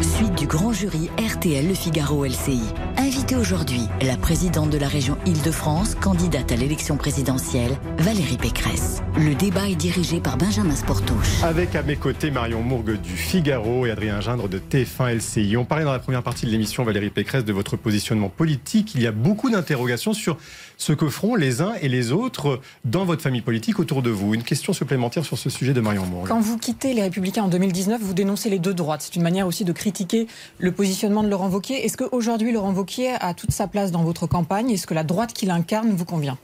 Suite du grand jury RTL Le Figaro LCI. Invitée aujourd'hui, la présidente de la région Île-de-France, candidate à l'élection présidentielle, Valérie Pécresse. Le débat est dirigé par Benjamin Sportouche. Avec à mes côtés Marion Mourgue du Figaro et Adrien Gindre de TF1 LCI. On parlait dans la première partie de l'émission, Valérie Pécresse, de votre positionnement politique. Il y a beaucoup d'interrogations sur ce que feront les uns et les autres dans votre famille politique autour de vous. Une question supplémentaire sur ce sujet de Marion Mourgue. Quand vous quittez les Républicains en 2019, vous dénoncez les deux droites. C'est une manière aussi de critiquer le positionnement de Laurent Wauquiez. Est-ce qu'aujourd'hui, Laurent Wauquiez a toute sa place dans votre campagne Est-ce que la droite qu'il incarne vous convient?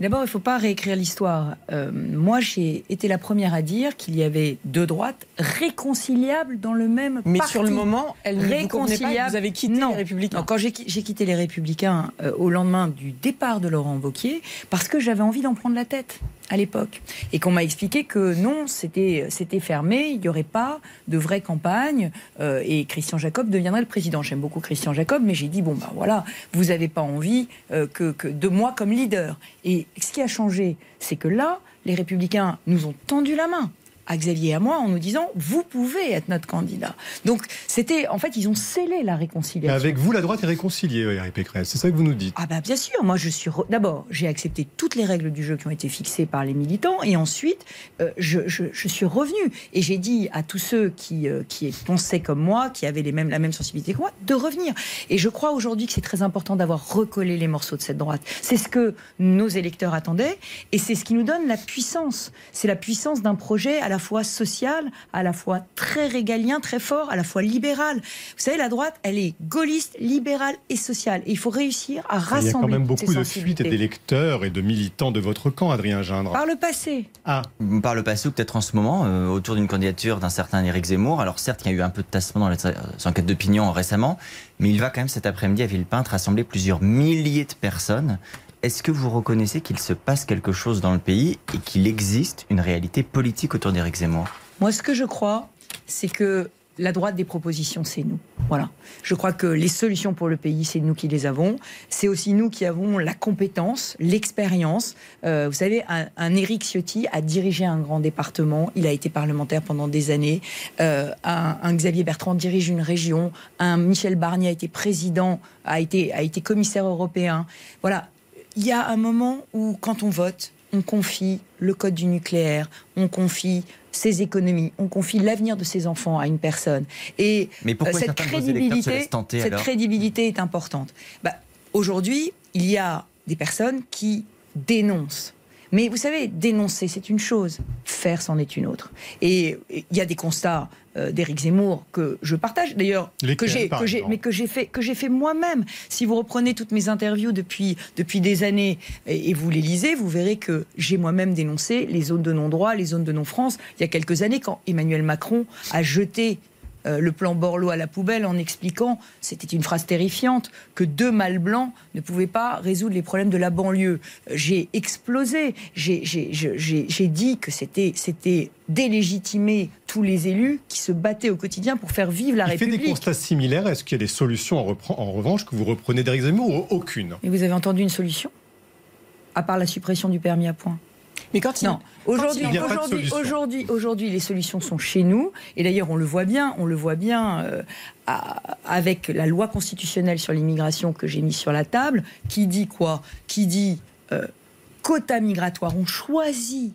D'abord, il ne faut pas réécrire l'histoire. Euh, moi, j'ai été la première à dire qu'il y avait deux droites réconciliables dans le même Mais parti. sur le moment, elle ne vous pas. Vous avez quitté Non. les Républicains. Non, quand j'ai quitté les Républicains euh, au lendemain du départ de Laurent Wauquiez, parce que j'avais envie d'en prendre la tête à l'époque. Et qu'on m'a expliqué que non, c'était fermé, il n'y aurait pas de vraie campagne, euh, et Christian Jacob deviendrait le président. J'aime beaucoup Christian Jacob, mais j'ai dit, bon, ben voilà, vous n'avez pas envie euh, que, que de moi comme leader. Et ce qui a changé, c'est que là, les Républicains nous ont tendu la main à Xavier et à moi en nous disant vous pouvez être notre candidat. Donc c'était en fait ils ont scellé la réconciliation. avec vous, la droite est réconciliée, Valérie Pécresse. C'est ça que vous nous dites? Ah bah bien sûr, moi je suis re- d'abord j'ai accepté toutes les règles du jeu qui ont été fixées par les militants et ensuite euh, je, je- je suis revenu et j'ai dit à tous ceux qui euh, qui pensaient comme moi, qui avaient les mêmes la même sensibilité que moi, de revenir. Et je crois aujourd'hui que c'est très important d'avoir recollé les morceaux de cette droite. C'est ce que nos électeurs attendaient et c'est ce qui nous donne la puissance. C'est la puissance d'un projet à la fois social, à la fois très régalien, très fort, à la fois libéral. Vous savez, la droite, elle est gaulliste, libérale et sociale. Et il faut réussir à Il y a rassembler quand même beaucoup de fuites d'électeurs et de militants de votre camp, Adrien Gindre. Par le passé, Ah, Par le passé ou peut-être en ce moment, euh, autour d'une candidature d'un certain Éric Zemmour. Alors certes, il y a eu un peu de tassement dans les euh, enquêtes d'opinion récemment, mais il va quand même cet après-midi à Villepinte rassembler plusieurs milliers de personnes. Est-ce que vous reconnaissez qu'il se passe quelque chose dans le pays et qu'il existe une réalité politique autour d'Éric Zemmour? Moi, ce que je crois, c'est que la droite des propositions, c'est nous. Voilà. Je crois que les solutions pour le pays, c'est nous qui les avons. C'est aussi nous qui avons la compétence, l'expérience. Euh, vous savez, un, Éric Ciotti a dirigé un grand département. Il a été parlementaire pendant des années. Euh, un, un Xavier Bertrand dirige une région. Un Michel Barnier a été président, a été, a été commissaire européen. Voilà. Il y a un moment où, quand on vote, on confie le code du nucléaire, on confie ses économies, on confie l'avenir de ses enfants à une personne. Et Mais pourquoi euh, cette électeurs se crédibilité, tenter cette crédibilité est importante. Bah, Aujourd'hui, il y a des personnes qui dénoncent. Mais vous savez, dénoncer, c'est une chose, faire, c'en est une autre. Et il y a des constats euh, d'Éric Zemmour que je partage, d'ailleurs, que j'ai, mais que j'ai fait, que j'ai fait moi-même. Si vous reprenez toutes mes interviews depuis, depuis des années et, et vous les lisez, vous verrez que j'ai moi-même dénoncé les zones de non-droit, les zones de non-France, il y a quelques années, quand Emmanuel Macron a jeté euh, le plan Borloo à la poubelle en expliquant, c'était une phrase terrifiante, que deux mâles blancs ne pouvaient pas résoudre les problèmes de la banlieue. J'ai explosé, j'ai- dit que c'était délégitimer tous les élus qui se battaient au quotidien pour faire vivre la il fait des République. constats similaires. Est-ce qu'il y a des solutions en, repren- en revanche que vous reprenez d'Éric Zemmour ou aucune? Et vous avez entendu une solution? À part la suppression du permis à points. Mais quand non, aujourd'hui, aujourd'hui, aujourd'hui, aujourd'hui, les solutions sont chez nous. Et d'ailleurs, on le voit bien, on le voit bien euh, avec la loi constitutionnelle sur l'immigration que j'ai mise sur la table, qui dit quoi? Qui dit euh, quota migratoire. On choisit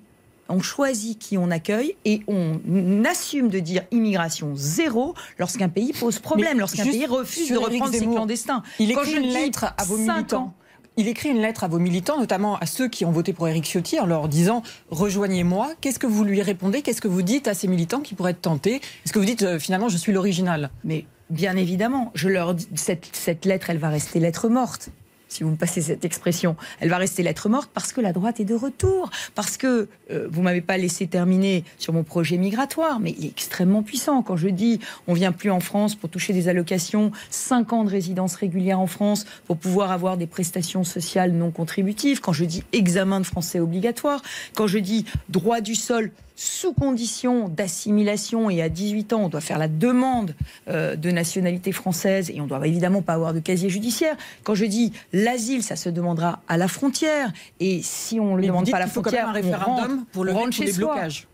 on choisit qui on accueille et on assume de dire immigration zéro lorsqu'un pays pose problème, lorsqu'un pays refuse de reprendre ses clandestins. Il écrit une lettre à vos militants. Il écrit une lettre à vos militants, notamment à ceux qui ont voté pour Éric Ciotti, en leur disant rejoignez-moi. Qu'est-ce que vous lui répondez? Qu'est-ce que vous dites à ces militants qui pourraient être tentés? Est-ce que vous dites euh, finalement je suis l'original? Mais bien évidemment, je leur cette, cette lettre, elle va rester lettre morte si vous me passez cette expression, elle va rester lettre morte parce que la droite est de retour, parce que euh, vous m'avez pas laissé terminer sur mon projet migratoire, mais il est extrêmement puissant. Quand je dis on vient plus en France pour toucher des allocations, 5 ans de résidence régulière en France pour pouvoir avoir des prestations sociales non contributives, quand je dis examen de français obligatoire, quand je dis droit du sol sous condition d'assimilation et à 18 ans, on doit faire la demande euh, de nationalité française et on doit évidemment pas avoir de casier judiciaire. Quand je dis l'asile, ça se demandera à la frontière et si on ne le demande pas à la frontière, un référendum pour le chez les blocages.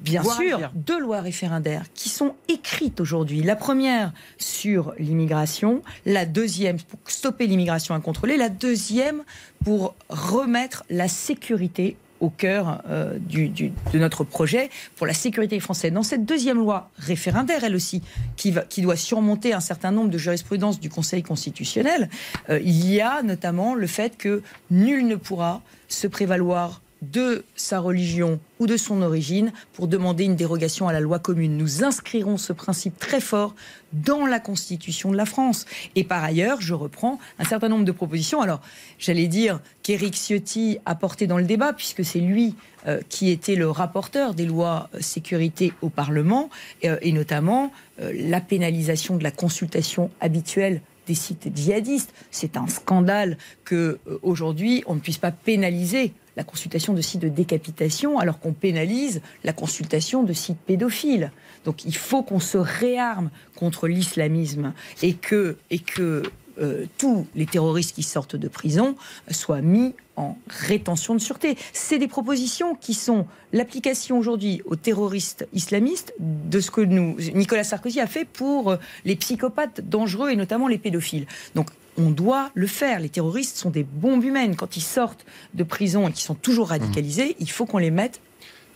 Bien sûr, deux lois référendaires qui sont écrites aujourd'hui. La première sur l'immigration, la deuxième pour stopper l'immigration incontrôlée, la deuxième pour remettre la sécurité au cœur euh, de notre projet pour la sécurité française. Dans cette deuxième loi référendaire, elle aussi, qui doit surmonter un certain nombre de jurisprudences du Conseil constitutionnel, euh, il y a notamment le fait que nul ne pourra se prévaloir de sa religion ou de son origine pour demander une dérogation à la loi commune. Nous inscrirons ce principe très fort dans la Constitution de la France. Et par ailleurs, je reprends un certain nombre de propositions. Alors, j'allais dire qu'Éric Ciotti a porté dans le débat, puisque c'est lui euh, qui était le rapporteur des lois euh, sécurité au Parlement, euh, et notamment la pénalisation de la consultation habituelle des sites djihadistes. C'est un scandale que aujourd'hui on ne puisse pas pénaliser la consultation de sites de décapitation alors qu'on pénalise la consultation de sites pédophiles. Donc il faut qu'on se réarme contre l'islamisme et que, et que euh, tous les terroristes qui sortent de prison soient mis en rétention de sûreté. C'est des propositions qui sont l'application aujourd'hui aux terroristes islamistes de ce que Nicolas Sarkozy a fait pour les psychopathes dangereux et notamment les pédophiles. Donc on doit le faire. Les terroristes sont des bombes humaines. Quand ils sortent de prison et qu'ils sont toujours radicalisés, il faut qu'on les mette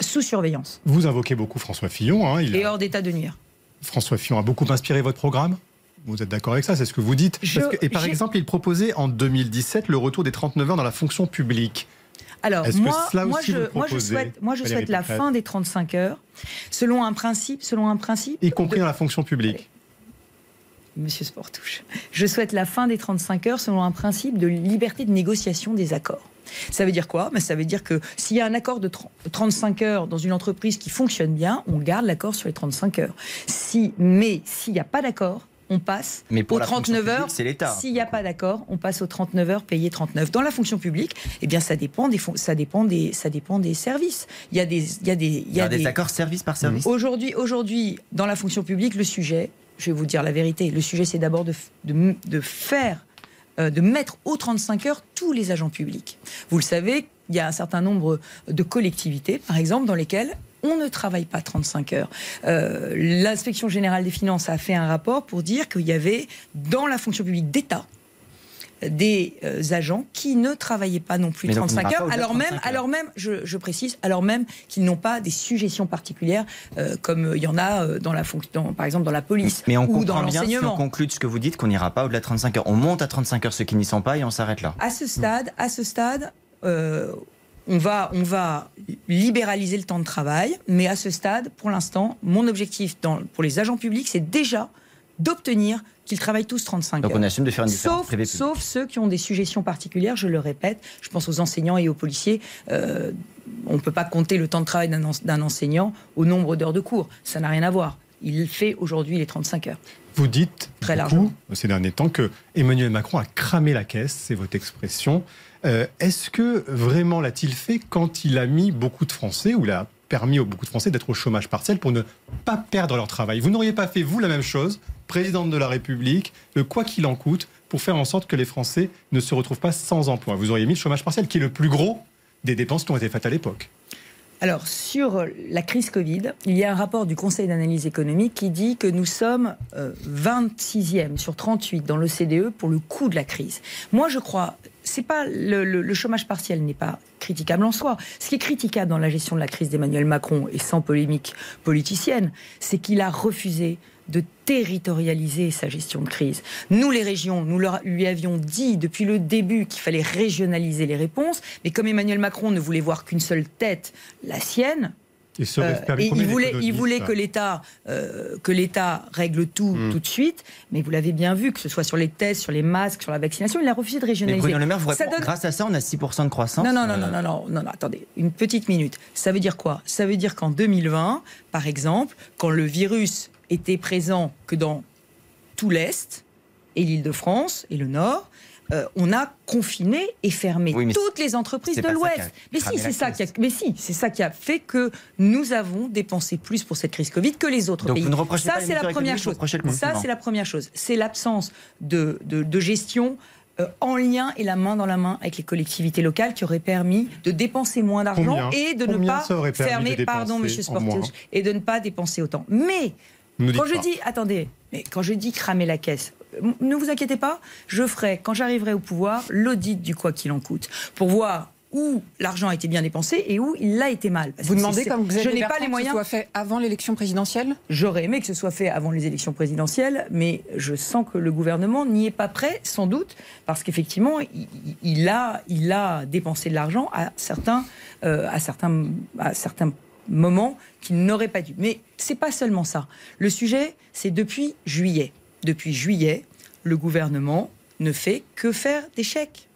sous surveillance. Vous invoquez beaucoup François Fillon. Hein, il et hors d'état de nuire. François Fillon a beaucoup inspiré votre programme vous êtes d'accord avec ça C'est ce que vous dites Et par exemple, il proposait en 2017 le retour des 39 heures dans la fonction publique. Alors, moi, moi, je, moi, je, souhaite, moi, je souhaite la fin des 35 heures, selon un principe, selon un principe. Y compris dans la fonction publique. Monsieur Sportouche, je souhaite la fin des 35 heures selon un principe de liberté de négociation des accords. Ça veut dire quoi? Ben, Ça veut dire que s'il y a un accord de 35 heures dans une entreprise qui fonctionne bien, on garde l'accord sur les 35 heures. Si, mais s'il n'y a pas d'accord, on passe Mais pour aux 39 heures. C'est l'État. S'il n'y a pas d'accord, on passe aux 39 heures payées 39. Dans la fonction publique, eh bien, ça dépend des, ça dépend des, ça dépend des services. Il y a des, il y a des, il y a, des, accords service par service. Aujourd'hui, aujourd'hui, dans la fonction publique, le sujet, je vais vous dire la vérité, le sujet, c'est d'abord de, faire, euh, de mettre aux 35 heures tous les agents publics. Vous le savez, il y a un certain nombre de collectivités, par exemple, dans lesquelles on ne travaille pas 35 heures. Euh, L'inspection générale des finances a fait un rapport pour dire qu'il y avait dans la fonction publique d'État des euh, agents qui ne travaillaient pas non plus 35 heures, alors même, alors même, je, précise, alors même qu'ils n'ont pas des suggestions particulières euh, comme il y en a dans la fonction, par exemple dans la police Mais on ou dans bien, si on conclut de ce que vous dites, qu'on n'ira pas au-delà de 35 heures. On monte à 35 heures ceux qui n'y sont pas et on s'arrête là. À ce stade, à ce stade, on va, on va libéraliser le temps de travail, mais à ce stade, pour l'instant, mon objectif pour les agents publics, c'est déjà d'obtenir qu'ils travaillent tous 35 Donc heures. on assume de faire une différence sauf, sauf ceux qui ont des suggestions particulières, je le répète, je pense aux enseignants et aux policiers. Euh, on ne peut pas compter le temps de travail d'un enseignant au nombre d'heures de cours. Ça n'a rien à voir. Il fait aujourd'hui les 35 heures. Vous dites Très beaucoup, ces derniers temps que Emmanuel Macron a cramé la caisse, c'est votre expression. Euh, est-ce que vraiment l'a-t-il fait quand il a mis beaucoup de Français, ou l'a permis à beaucoup de Français d'être au chômage partiel pour ne pas perdre leur travail? Vous n'auriez pas fait, vous, la même chose, présidente de la République, le quoi qu'il en coûte, pour faire en sorte que les Français ne se retrouvent pas sans emploi Vous auriez mis le chômage partiel, qui est le plus gros des dépenses qui ont été faites à l'époque. Alors, sur la crise Covid, il y a un rapport du Conseil d'analyse économique qui dit que nous sommes 26e euh, sur 38 dans l'OCDE pour le coût de la crise. Moi, je crois, c'est pas le, le, chômage partiel n'est pas critiquable en soi. Ce qui est critiquable dans la gestion de la crise d'Emmanuel Macron, et sans polémique politicienne, c'est qu'il a refusé de territorialiser sa gestion de crise. Nous, les régions, nous lui avions dit depuis le début qu'il fallait régionaliser les réponses, mais comme Emmanuel Macron ne voulait voir qu'une seule tête, la sienne, euh, et il voulait, il voulait que l'État euh, que l'État règle tout hmm. tout de suite, mais vous l'avez bien vu, que ce soit sur les tests, sur les masques, sur la vaccination, il a refusé de régionaliser. Mais Le Maire, vous grâce à ça, on a 6% de croissance. Non, non, non, non, non, non, non, non, attendez, une petite minute. Ça veut dire quoi? Ça veut dire qu'en 2020, par exemple, quand le virus était présent que dans tout l'Est et l'Île-de-France et le Nord. Euh, on a confiné et fermé toutes les entreprises de l'Ouest. Mais si, c'est ça qui a, mais si, c'est ça qui a fait que nous avons dépensé plus pour cette crise Covid que les autres pays. ça, c'est la première chose. Ça, c'est la première chose. C'est l'absence de, de, gestion euh, en lien et la main dans la main avec les collectivités locales qui auraient permis de dépenser moins d'argent et de ne pas fermer, pardon, Monsieur Sportif, et de ne pas dépenser autant. Mais quand je dis, attendez, mais quand je dis cramer la caisse, ne vous inquiétez pas, je ferai, quand j'arriverai au pouvoir, l'audit du quoi qu'il en coûte, pour voir où l'argent a été bien dépensé et où il a été mal. vous demandez, comme vous je n'ai pas les moyens. Que ce soit fait avant l'élection présidentielle? J'aurais aimé que ce soit fait avant les élections présidentielles, mais je sens que le gouvernement n'y est pas prêt, sans doute, parce qu'effectivement, il, a, il a dépensé de l'argent à certains, euh, à certains, à certains moments qu'il n'aurait pas dû. Mais c'est pas seulement ça. Le sujet, c'est depuis juillet. Depuis juillet, le gouvernement ne fait que faire des chèques.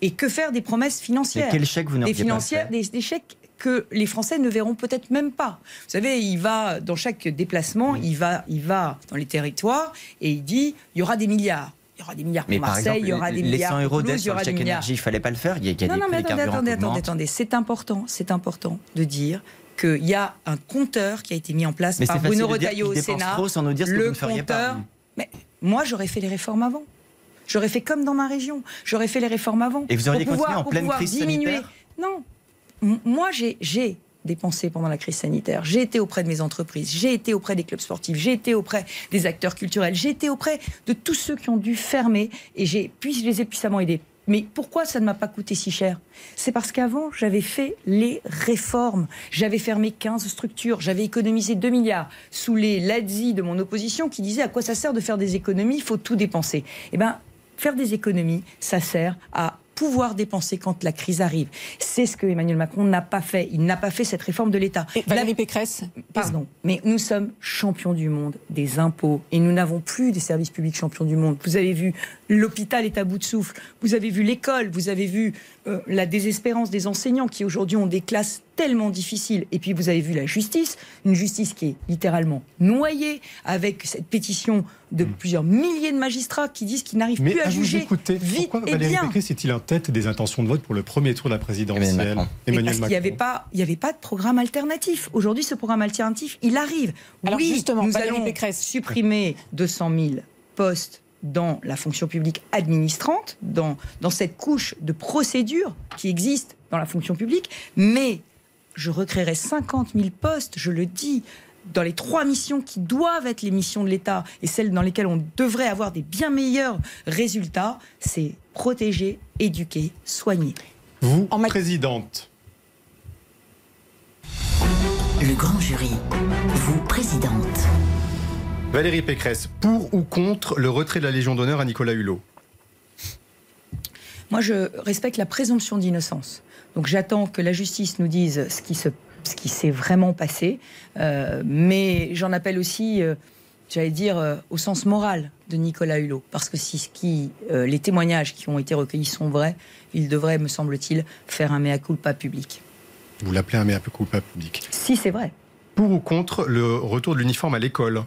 Et que faire des promesses financières quels chèques vous Des financières, des, des chèques que les Français ne verront peut-être même pas. Vous savez, il va dans chaque déplacement, il va, il va dans les territoires et il dit il y aura des milliards. Il y aura des milliards pour Marseille, il y aura des milliards pour Toulouse, il y aura des milliards. Il fallait pas le faire. Il y a, non, non, mais attendez, attendez, attendez, attendez. C'est important, c'est important de dire qu'il y a un compteur qui a été mis en place par Bruno Retailleau au Sénat. Trop sans nous dire ce le que vous ne compteur, pas. Mais moi, j'aurais fait les réformes avant. J'aurais fait comme dans ma région. J'aurais fait les réformes avant. Et vous auriez continué en pleine crise diminuer. sanitaire Non. moi, j'ai dépensé pendant la crise sanitaire. J'ai été auprès de mes entreprises, j'ai été auprès des clubs sportifs, j'ai été auprès des acteurs culturels, j'ai été auprès de tous ceux qui ont dû fermer et j'ai, puis je les ai puissamment aidés. Mais pourquoi ça ne m'a pas coûté si cher? C'est parce qu'avant, j'avais fait les réformes. J'avais fermé 15 structures, j'avais économisé 2 milliards sous les lazzi de mon opposition qui disait à quoi ça sert de faire des économies, il faut tout dépenser. Eh bien, faire des économies, ça sert à pouvoir dépenser quand la crise arrive. C'est ce que Emmanuel Macron n'a pas fait. Il n'a pas fait cette réforme de l'État. Valérie Pécresse Pardon, mais nous sommes champions du monde des impôts et nous n'avons plus des services publics champions du monde. Vous avez vu, l'hôpital est à bout de souffle. Vous avez vu l'école, vous avez vu euh, la désespérance des enseignants qui aujourd'hui ont des classes tellement difficiles. Et puis vous avez vu la justice, une justice qui est littéralement noyée avec cette pétition de hmm. plusieurs milliers de magistrats qui disent qu'ils n'arrivent plus à, juger écouter, vite pourquoi Valérie Pécresse est-il en tête des intentions de vote pour le premier tour de la présidentielle Emmanuel Macron. parce qu'il n'y avait pas, il avait pas de programme alternatif. Aujourd'hui, ce programme alternatif, il arrive. Alors oui, justement, nous allons Pécresse. supprimer 200 000 postes dans la fonction publique administrante, dans, dans cette couche de procédures qui existe dans la fonction publique, mais je recréerai 50 000 postes, je le dis, dans les trois missions qui doivent être les missions de l'État et celles dans lesquelles on devrait avoir des bien meilleurs résultats, c'est protéger, éduquer, soigner. Vous, en présidente. Le grand jury, vous, présidente. Valérie Pécresse, pour ou contre le retrait de la Légion d'honneur à Nicolas Hulot? Moi, je respecte la présomption d'innocence. Donc j'attends que la justice nous dise ce qui se ce qui s'est vraiment passé. Euh, mais j'en appelle aussi, euh, j'allais dire, euh, au sens moral de Nicolas Hulot. Parce que si ce qui, les témoignages qui ont été recueillis sont vrais, il devrait, me semble-t-il, faire un mea culpa public. Vous l'appelez un mea culpa public Si, c'est vrai. Pour ou contre le retour de l'uniforme à l'école?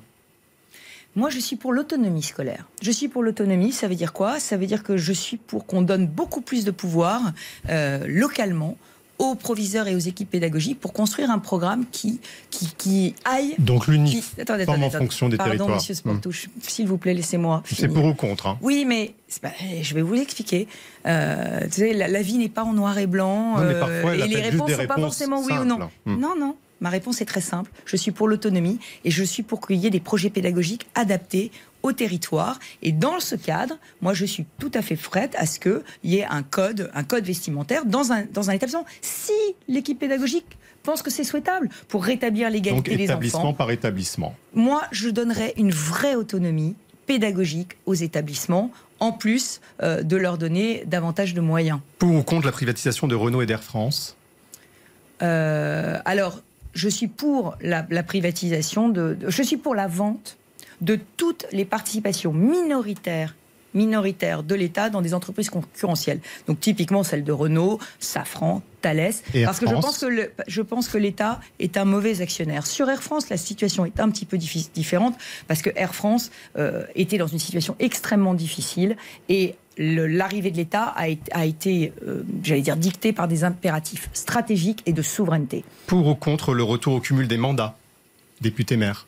Moi, je suis pour l'autonomie scolaire. Je suis pour l'autonomie, ça veut dire quoi? Ça veut dire que je suis pour qu'on donne beaucoup plus de pouvoir euh, localement aux proviseurs et aux équipes pédagogiques pour construire un programme qui, qui, qui aille. Donc l'uniforme en fonction des Pardon, territoires. monsieur Sportouche, s'il vous plaît, laissez-moi. C'est pour ou contre hein. Oui, mais bah, je vais vous l'expliquer. Euh, la, la vie n'est pas en noir et blanc. Non, mais parfois, elle et les réponses ne sont pas réponses forcément oui ou non. simples. Hmm. Non, non. Ma réponse est très simple. Je suis pour l'autonomie et je suis pour qu'il y ait des projets pédagogiques adaptés au territoire. Et dans ce cadre, moi, je suis tout à fait prête à ce qu'il y ait un code, un code vestimentaire dans un, dans un établissement. Si l'équipe pédagogique pense que c'est souhaitable pour rétablir l'égalité des établissement enfants, par établissement. moi, je donnerais une vraie autonomie pédagogique aux établissements, en plus euh, de leur donner davantage de moyens. Pour ou contre la privatisation de Renault et d'Air France? Euh, alors, je suis pour la, la privatisation, de, de- je suis pour la vente de toutes les participations minoritaires minoritaires de l'État dans des entreprises concurrentielles. Donc typiquement celle de Renault, Safran, Thales. Et parce que je pense que, le- je pense que l'État est un mauvais actionnaire. Sur Air France, la situation est un petit peu différente parce que Air France euh, était dans une situation extrêmement difficile et l'arrivée de l'État a, été- a été, euh, j'allais dire, dictée par des impératifs stratégiques et de souveraineté. Pour ou contre le retour au cumul des mandats Député-maire.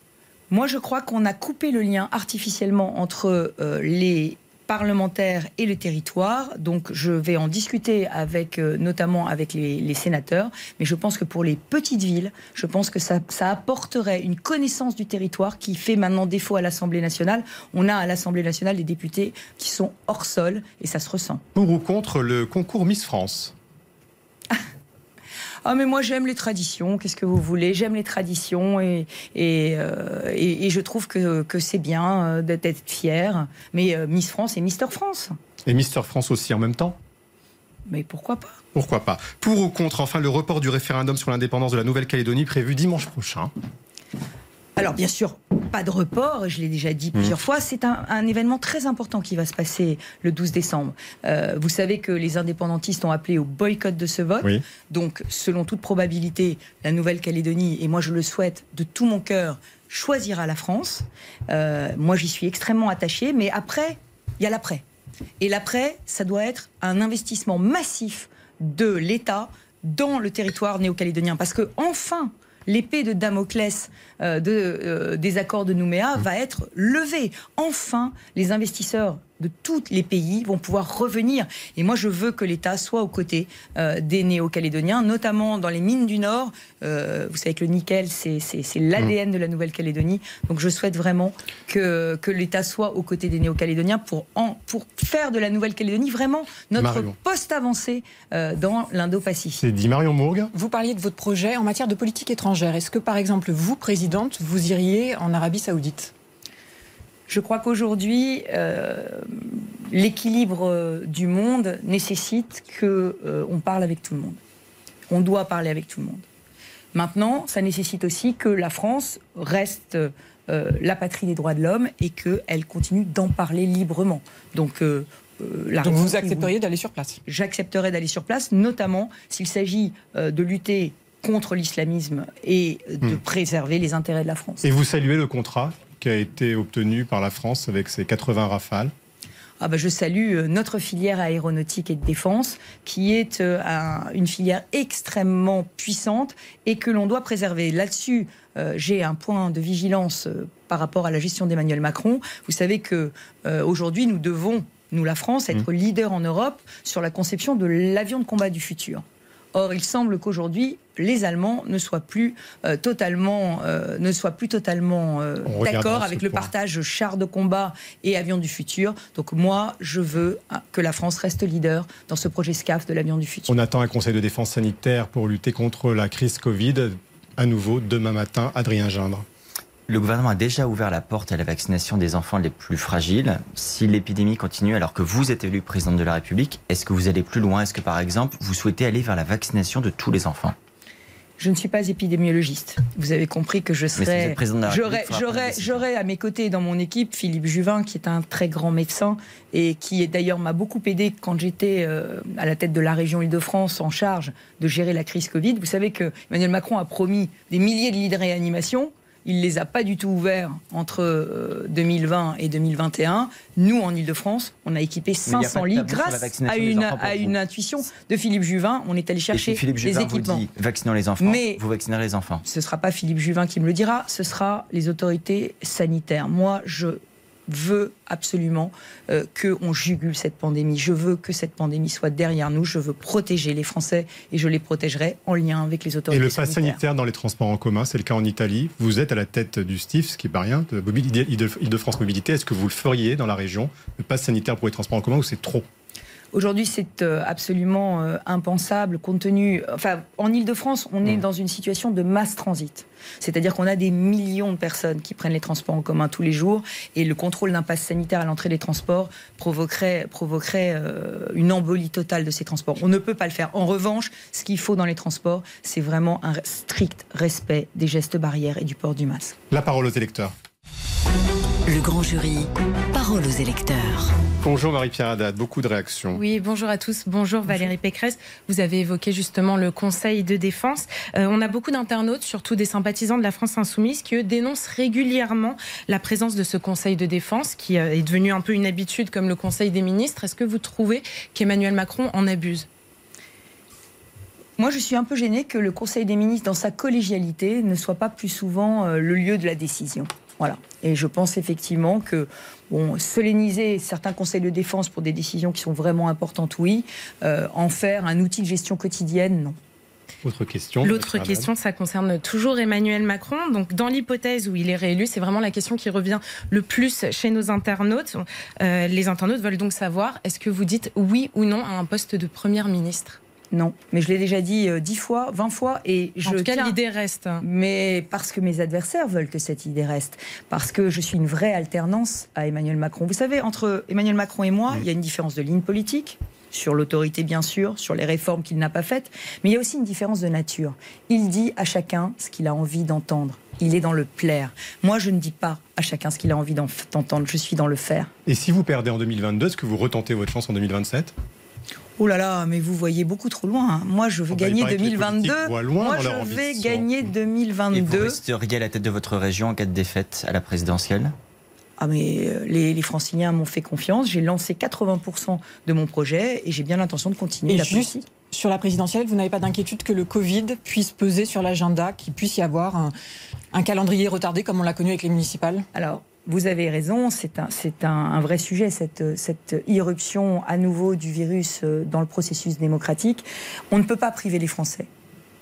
Moi, je crois qu'on a coupé le lien artificiellement entre euh, les parlementaires et le territoire. Donc, je vais en discuter avec, euh, notamment avec les, sénateurs. Mais je pense que pour les petites villes, je pense que ça apporterait une connaissance du territoire qui fait maintenant défaut à l'Assemblée nationale. On a à l'Assemblée nationale des députés qui sont hors sol et ça se ressent. Pour ou contre le concours Miss France? Ah mais moi j'aime les traditions, qu'est-ce que vous voulez? J'aime les traditions et, et, euh, et, et je trouve que, que c'est bien euh, d'être d'être fier. Mais euh, Miss France et Mister France, et Mister France aussi en même temps? Mais pourquoi pas? Pourquoi pas? Pour ou contre, enfin, le report du référendum sur l'indépendance de la Nouvelle-Calédonie prévu dimanche prochain Alors bien sûr, pas de report, je l'ai déjà dit plusieurs fois, c'est un, un événement très important qui va se passer le 12 décembre. Euh, vous savez que les indépendantistes ont appelé au boycott de ce vote. Oui. Donc, selon toute probabilité, la Nouvelle-Calédonie, et moi je le souhaite de tout mon cœur, choisira la France. Euh, moi j'y suis extrêmement attachée, mais après, il y a l'après. Et l'après, ça doit être un investissement massif de l'État dans le territoire néo-calédonien. Parce que, enfin, l'épée de Damoclès euh, de, euh, des accords de Nouméa va être levée. Enfin, les investisseurs de tous les pays vont pouvoir revenir. Et moi, je veux que l'État soit aux côtés euh, des Néo-Calédoniens, notamment dans les mines du Nord. Euh, vous savez que le nickel, c'est l'ADN de la Nouvelle-Calédonie. Donc, je souhaite vraiment que, que l'État soit aux côtés des Néo-Calédoniens pour, en- pour faire de la Nouvelle-Calédonie vraiment notre Marion. poste avancé euh, dans l'Indo-Pacifique. C'est dit Marion Mourgue Vous parliez de votre projet en matière de politique étrangère. Est-ce que, par exemple, vous, présidente, vous iriez en Arabie Saoudite? Je crois qu'aujourd'hui, euh, l'équilibre euh, du monde nécessite que euh, on parle avec tout le monde. On doit parler avec tout le monde. Maintenant, ça nécessite aussi que la France reste euh, la patrie des droits de l'homme et qu'elle continue d'en parler librement. Donc, la Donc réponse vous accepteriez d'aller sur place? J'accepterai d'aller sur place, notamment s'il s'agit euh, de lutter contre l'islamisme et de Hmm. préserver les intérêts de la France. Et vous saluez le contrat? Qui a été obtenu par la France avec ses 80 rafales Ah bah, je salue euh, notre filière aéronautique et de défense, qui est euh, un- une filière extrêmement puissante et que l'on doit préserver. Là-dessus, euh, j'ai un point de vigilance par rapport à la gestion d'Emmanuel Macron. Vous savez que aujourd'hui, nous devons, nous la France, être leader en Europe sur la conception de l'avion de combat du futur. Or, il semble qu'aujourd'hui, les Allemands ne soient plus euh, totalement, euh, ne soient plus totalement euh, d'accord avec le point. partage chars de combat et avions du futur. Donc moi, je veux hein, que la France reste leader dans ce projet SCAF de l'avion du futur. On attend un conseil de défense sanitaire pour lutter contre la crise Covid. À nouveau, demain matin, Adrien Gindre. Le gouvernement a déjà ouvert la porte à la vaccination des enfants les plus fragiles. Si l'épidémie continue alors que vous êtes élu président de la République, est-ce que vous allez plus loin? Est-ce que par exemple, vous souhaitez aller vers la vaccination de tous les enfants? Je ne suis pas épidémiologiste. Vous avez compris que je décision. j'aurais à mes côtés dans mon équipe Philippe Juvin, qui est un très grand médecin et qui d'ailleurs m'a beaucoup aidé quand j'étais euh, à la tête de la région Île-de-France en charge de gérer la crise Covid. Vous savez que Emmanuel Macron a promis des milliers de lits de réanimation. Il les a pas du tout ouverts entre 2020 et 2021. Nous, en Ile-de-France, on a équipé 500 lits grâce à une, à une intuition de Philippe Juvin. On est allé chercher Philippe les équipements. Vous dit, vaccinons les enfants, Mais vous vaccinez les enfants. Ce ne sera pas Philippe Juvin qui me le dira, ce sera les autorités sanitaires. Moi, je veux absolument euh, qu'on jugule cette pandémie. Je veux que cette pandémie soit derrière nous. Je veux protéger les Français et je les protégerai en lien avec les autorités. Et le pass sanitaire dans les transports en commun, c'est le cas en Italie. Vous êtes à la tête du STIF, ce qui n'est pas rien, de Île-de-France Mobilité. Est-ce que vous le feriez dans la région, le pass sanitaire pour les transports en commun, ou c'est trop? Aujourd'hui, c'est euh, absolument euh, impensable compte tenu. Enfin, en Ile-de-France, on est mmh. dans une situation de masse transit. C'est-à-dire qu'on a des millions de personnes qui prennent les transports en commun tous les jours et le contrôle d'un pass sanitaire à l'entrée des transports provoquerait, provoquerait euh, une embolie totale de ces transports. On ne peut pas le faire. En revanche, ce qu'il faut dans les transports, c'est vraiment un strict respect des gestes barrières et du port du masque. La parole aux électeurs. Le grand jury, parole aux électeurs. Bonjour Marie-Pierre Haddad, beaucoup de réactions. Oui, bonjour à tous. Bonjour, Valérie Pécresse. Vous avez évoqué justement le Conseil de défense. Euh, on a beaucoup d'internautes, surtout des sympathisants de la France insoumise, qui eux, dénoncent régulièrement la présence de ce Conseil de défense, qui euh, est devenu un peu une habitude comme le Conseil des ministres. Est-ce que vous trouvez qu'Emmanuel Macron en abuse? Moi, je suis un peu gênée que le Conseil des ministres, dans sa collégialité, ne soit pas plus souvent euh, le lieu de la décision. Voilà. Et je pense effectivement que bon, solenniser certains conseils de défense pour des décisions qui sont vraiment importantes, oui. Euh, en faire un outil de gestion quotidienne, non. Autre question. L'autre question, ça concerne toujours Emmanuel Macron. Donc, dans l'hypothèse où il est réélu, c'est vraiment la question qui revient le plus chez nos internautes. Euh, les internautes veulent donc savoir est-ce que vous dites oui ou non à un poste de Premier ministre? Non, mais je l'ai déjà dit euh, dix fois, vingt fois, et je. En tout cas, l'idée reste. Mais parce que mes adversaires veulent que cette idée reste, parce que je suis une vraie alternance à Emmanuel Macron. Vous savez, entre Emmanuel Macron et moi, il y a une différence de ligne politique sur l'autorité bien sûr, sur les réformes qu'il n'a pas faites, mais il y a aussi une différence de nature. Il dit à chacun ce qu'il a envie d'entendre. Il est dans le plaire. Moi, je ne dis pas à chacun ce qu'il a envie d'entendre. Je suis dans le faire. Et si vous perdez en 2022, est-ce que vous retentez votre chance en 2027 Oh là là, mais vous voyez beaucoup trop loin. Moi, je veux oh, bah, gagner 2022. Moi, je vais gagner 2022. Et vous resteriez à la tête de votre région en cas de défaite à la présidentielle? Ah mais euh, les, les franciliens m'ont fait confiance. J'ai lancé 80% de mon projet et j'ai bien l'intention de continuer et juste Sur la présidentielle, vous n'avez pas d'inquiétude que le Covid puisse peser sur l'agenda, qu'il puisse y avoir un, un calendrier retardé comme on l'a connu avec les municipales? Alors, vous avez raison, c'est un, vrai sujet, cette, irruption à nouveau du virus euh, dans le processus démocratique. On ne peut pas priver les Français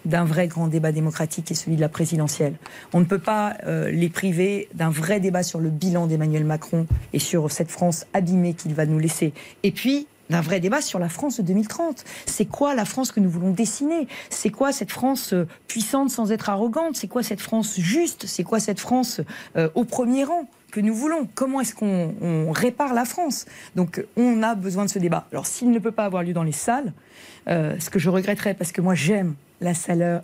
d'un vrai grand débat démocratique est celui de la présidentielle. On ne peut pas euh, les priver d'un vrai débat sur le bilan d'Emmanuel Macron et sur cette France abîmée qu'il va nous laisser. Et puis, d'un vrai débat sur la France de 2030. C'est quoi la France que nous voulons dessiner? C'est quoi cette France euh, puissante sans être arrogante? C'est quoi cette France juste? C'est quoi cette France au premier rang? Que nous voulons. Comment est-ce qu'on répare la France? Donc on a besoin de ce débat. Alors s'il ne peut pas avoir lieu dans les salles, euh, ce que je regretterais parce que moi j'aime la,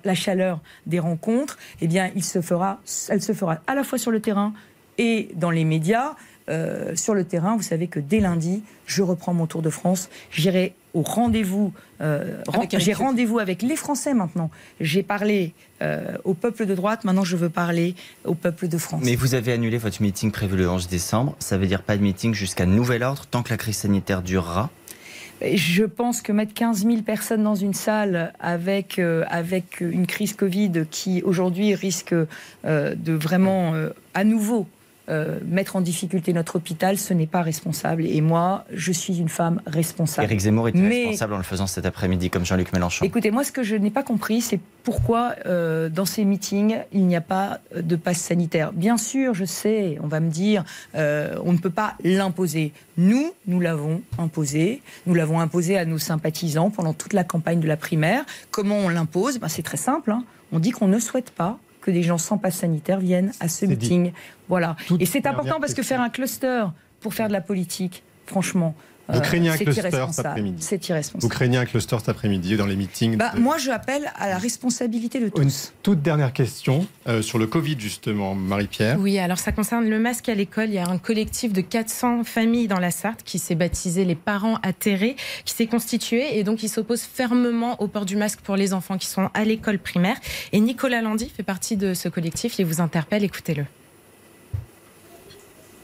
la chaleur des rencontres, eh bien il se fera, elle se fera à la fois sur le terrain et dans les médias. Euh, sur le terrain, vous savez que dès lundi, je reprends mon Tour de France. J'irai au rendez-vous. Euh, j'ai rendez-vous avec les Français maintenant. J'ai parlé euh, au peuple de droite. Maintenant, je veux parler au peuple de France. Mais vous avez annulé votre meeting prévu le 11 décembre. Ça veut dire pas de meeting jusqu'à nouvel ordre tant que la crise sanitaire durera? Je pense que mettre 15 000 personnes dans une salle avec, avec une crise Covid qui aujourd'hui risque de vraiment à nouveau euh, mettre en difficulté notre hôpital, ce n'est pas responsable. Et moi, je suis une femme responsable. Éric Zemmour était responsable en le faisant cet après-midi, comme Jean-Luc Mélenchon. Écoutez, moi, ce que je n'ai pas compris, c'est pourquoi euh, dans ces meetings, il n'y a pas de passe sanitaire. Bien sûr, je sais, on va me dire, euh, on ne peut pas l'imposer. Nous, nous l'avons imposé. Nous l'avons imposé à nos sympathisants pendant toute la campagne de la primaire. Comment on l'impose? Ben, C'est très simple. Hein. On dit qu'on ne souhaite pas que des gens sans passe sanitaire viennent à ce meeting. Voilà. et c'est important parce que faire un cluster pour faire de la politique, franchement, Vous craignez un cluster cet après-midi C'est irresponsable. Vous craignez un cluster cet après-midi dans les meetings bah, Moi, je appelle à la responsabilité de tous. Une toute dernière question euh, sur le Covid, justement, Marie-Pierre. Oui, alors ça concerne le masque à l'école. Il y a un collectif de 400 familles dans la Sarthe qui s'est baptisé les parents atterrés, qui s'est constitué et donc il s'oppose fermement au port du masque pour les enfants qui sont à l'école primaire. Et Nicolas Landy fait partie de ce collectif. Il vous interpelle, écoutez-le.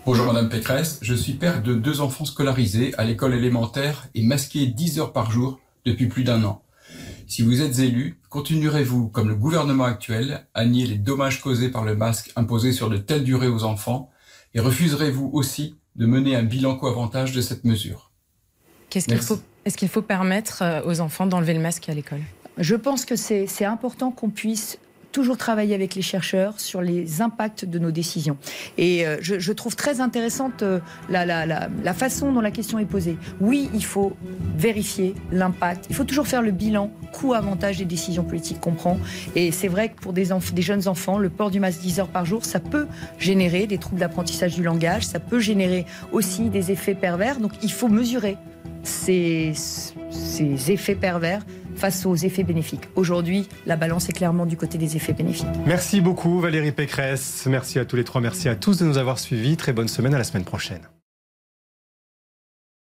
Bonjour Madame Pécresse, je suis père de deux enfants scolarisés à l'école élémentaire et masqués 10 heures par jour depuis plus d'un an. Si vous êtes élu, continuerez-vous, comme le gouvernement actuel, à nier les dommages causés par le masque imposé sur de telles durées aux enfants et refuserez-vous aussi de mener un bilan co-avantage de cette mesure? Qu'est-ce qu'il faut, Est-ce qu'il faut permettre euh, aux enfants d'enlever le masque à l'école? Je pense que c'est important qu'on puisse toujours travailler avec les chercheurs sur les impacts de nos décisions. Et euh, je, trouve très intéressante euh, la, façon dont la question est posée. Oui, il faut vérifier l'impact. Il faut toujours faire le bilan coût-avantage des décisions politiques qu'on prend. Et c'est vrai que pour des, des jeunes enfants, le port du masque 10 heures par jour, ça peut générer des troubles d'apprentissage du langage, ça peut générer aussi des effets pervers. Donc il faut mesurer ces effets pervers face aux effets bénéfiques. Aujourd'hui, la balance est clairement du côté des effets bénéfiques. Merci beaucoup Valérie Pécresse. Merci à tous les trois. Merci à tous de nous avoir suivis. Très bonne semaine. À la semaine prochaine.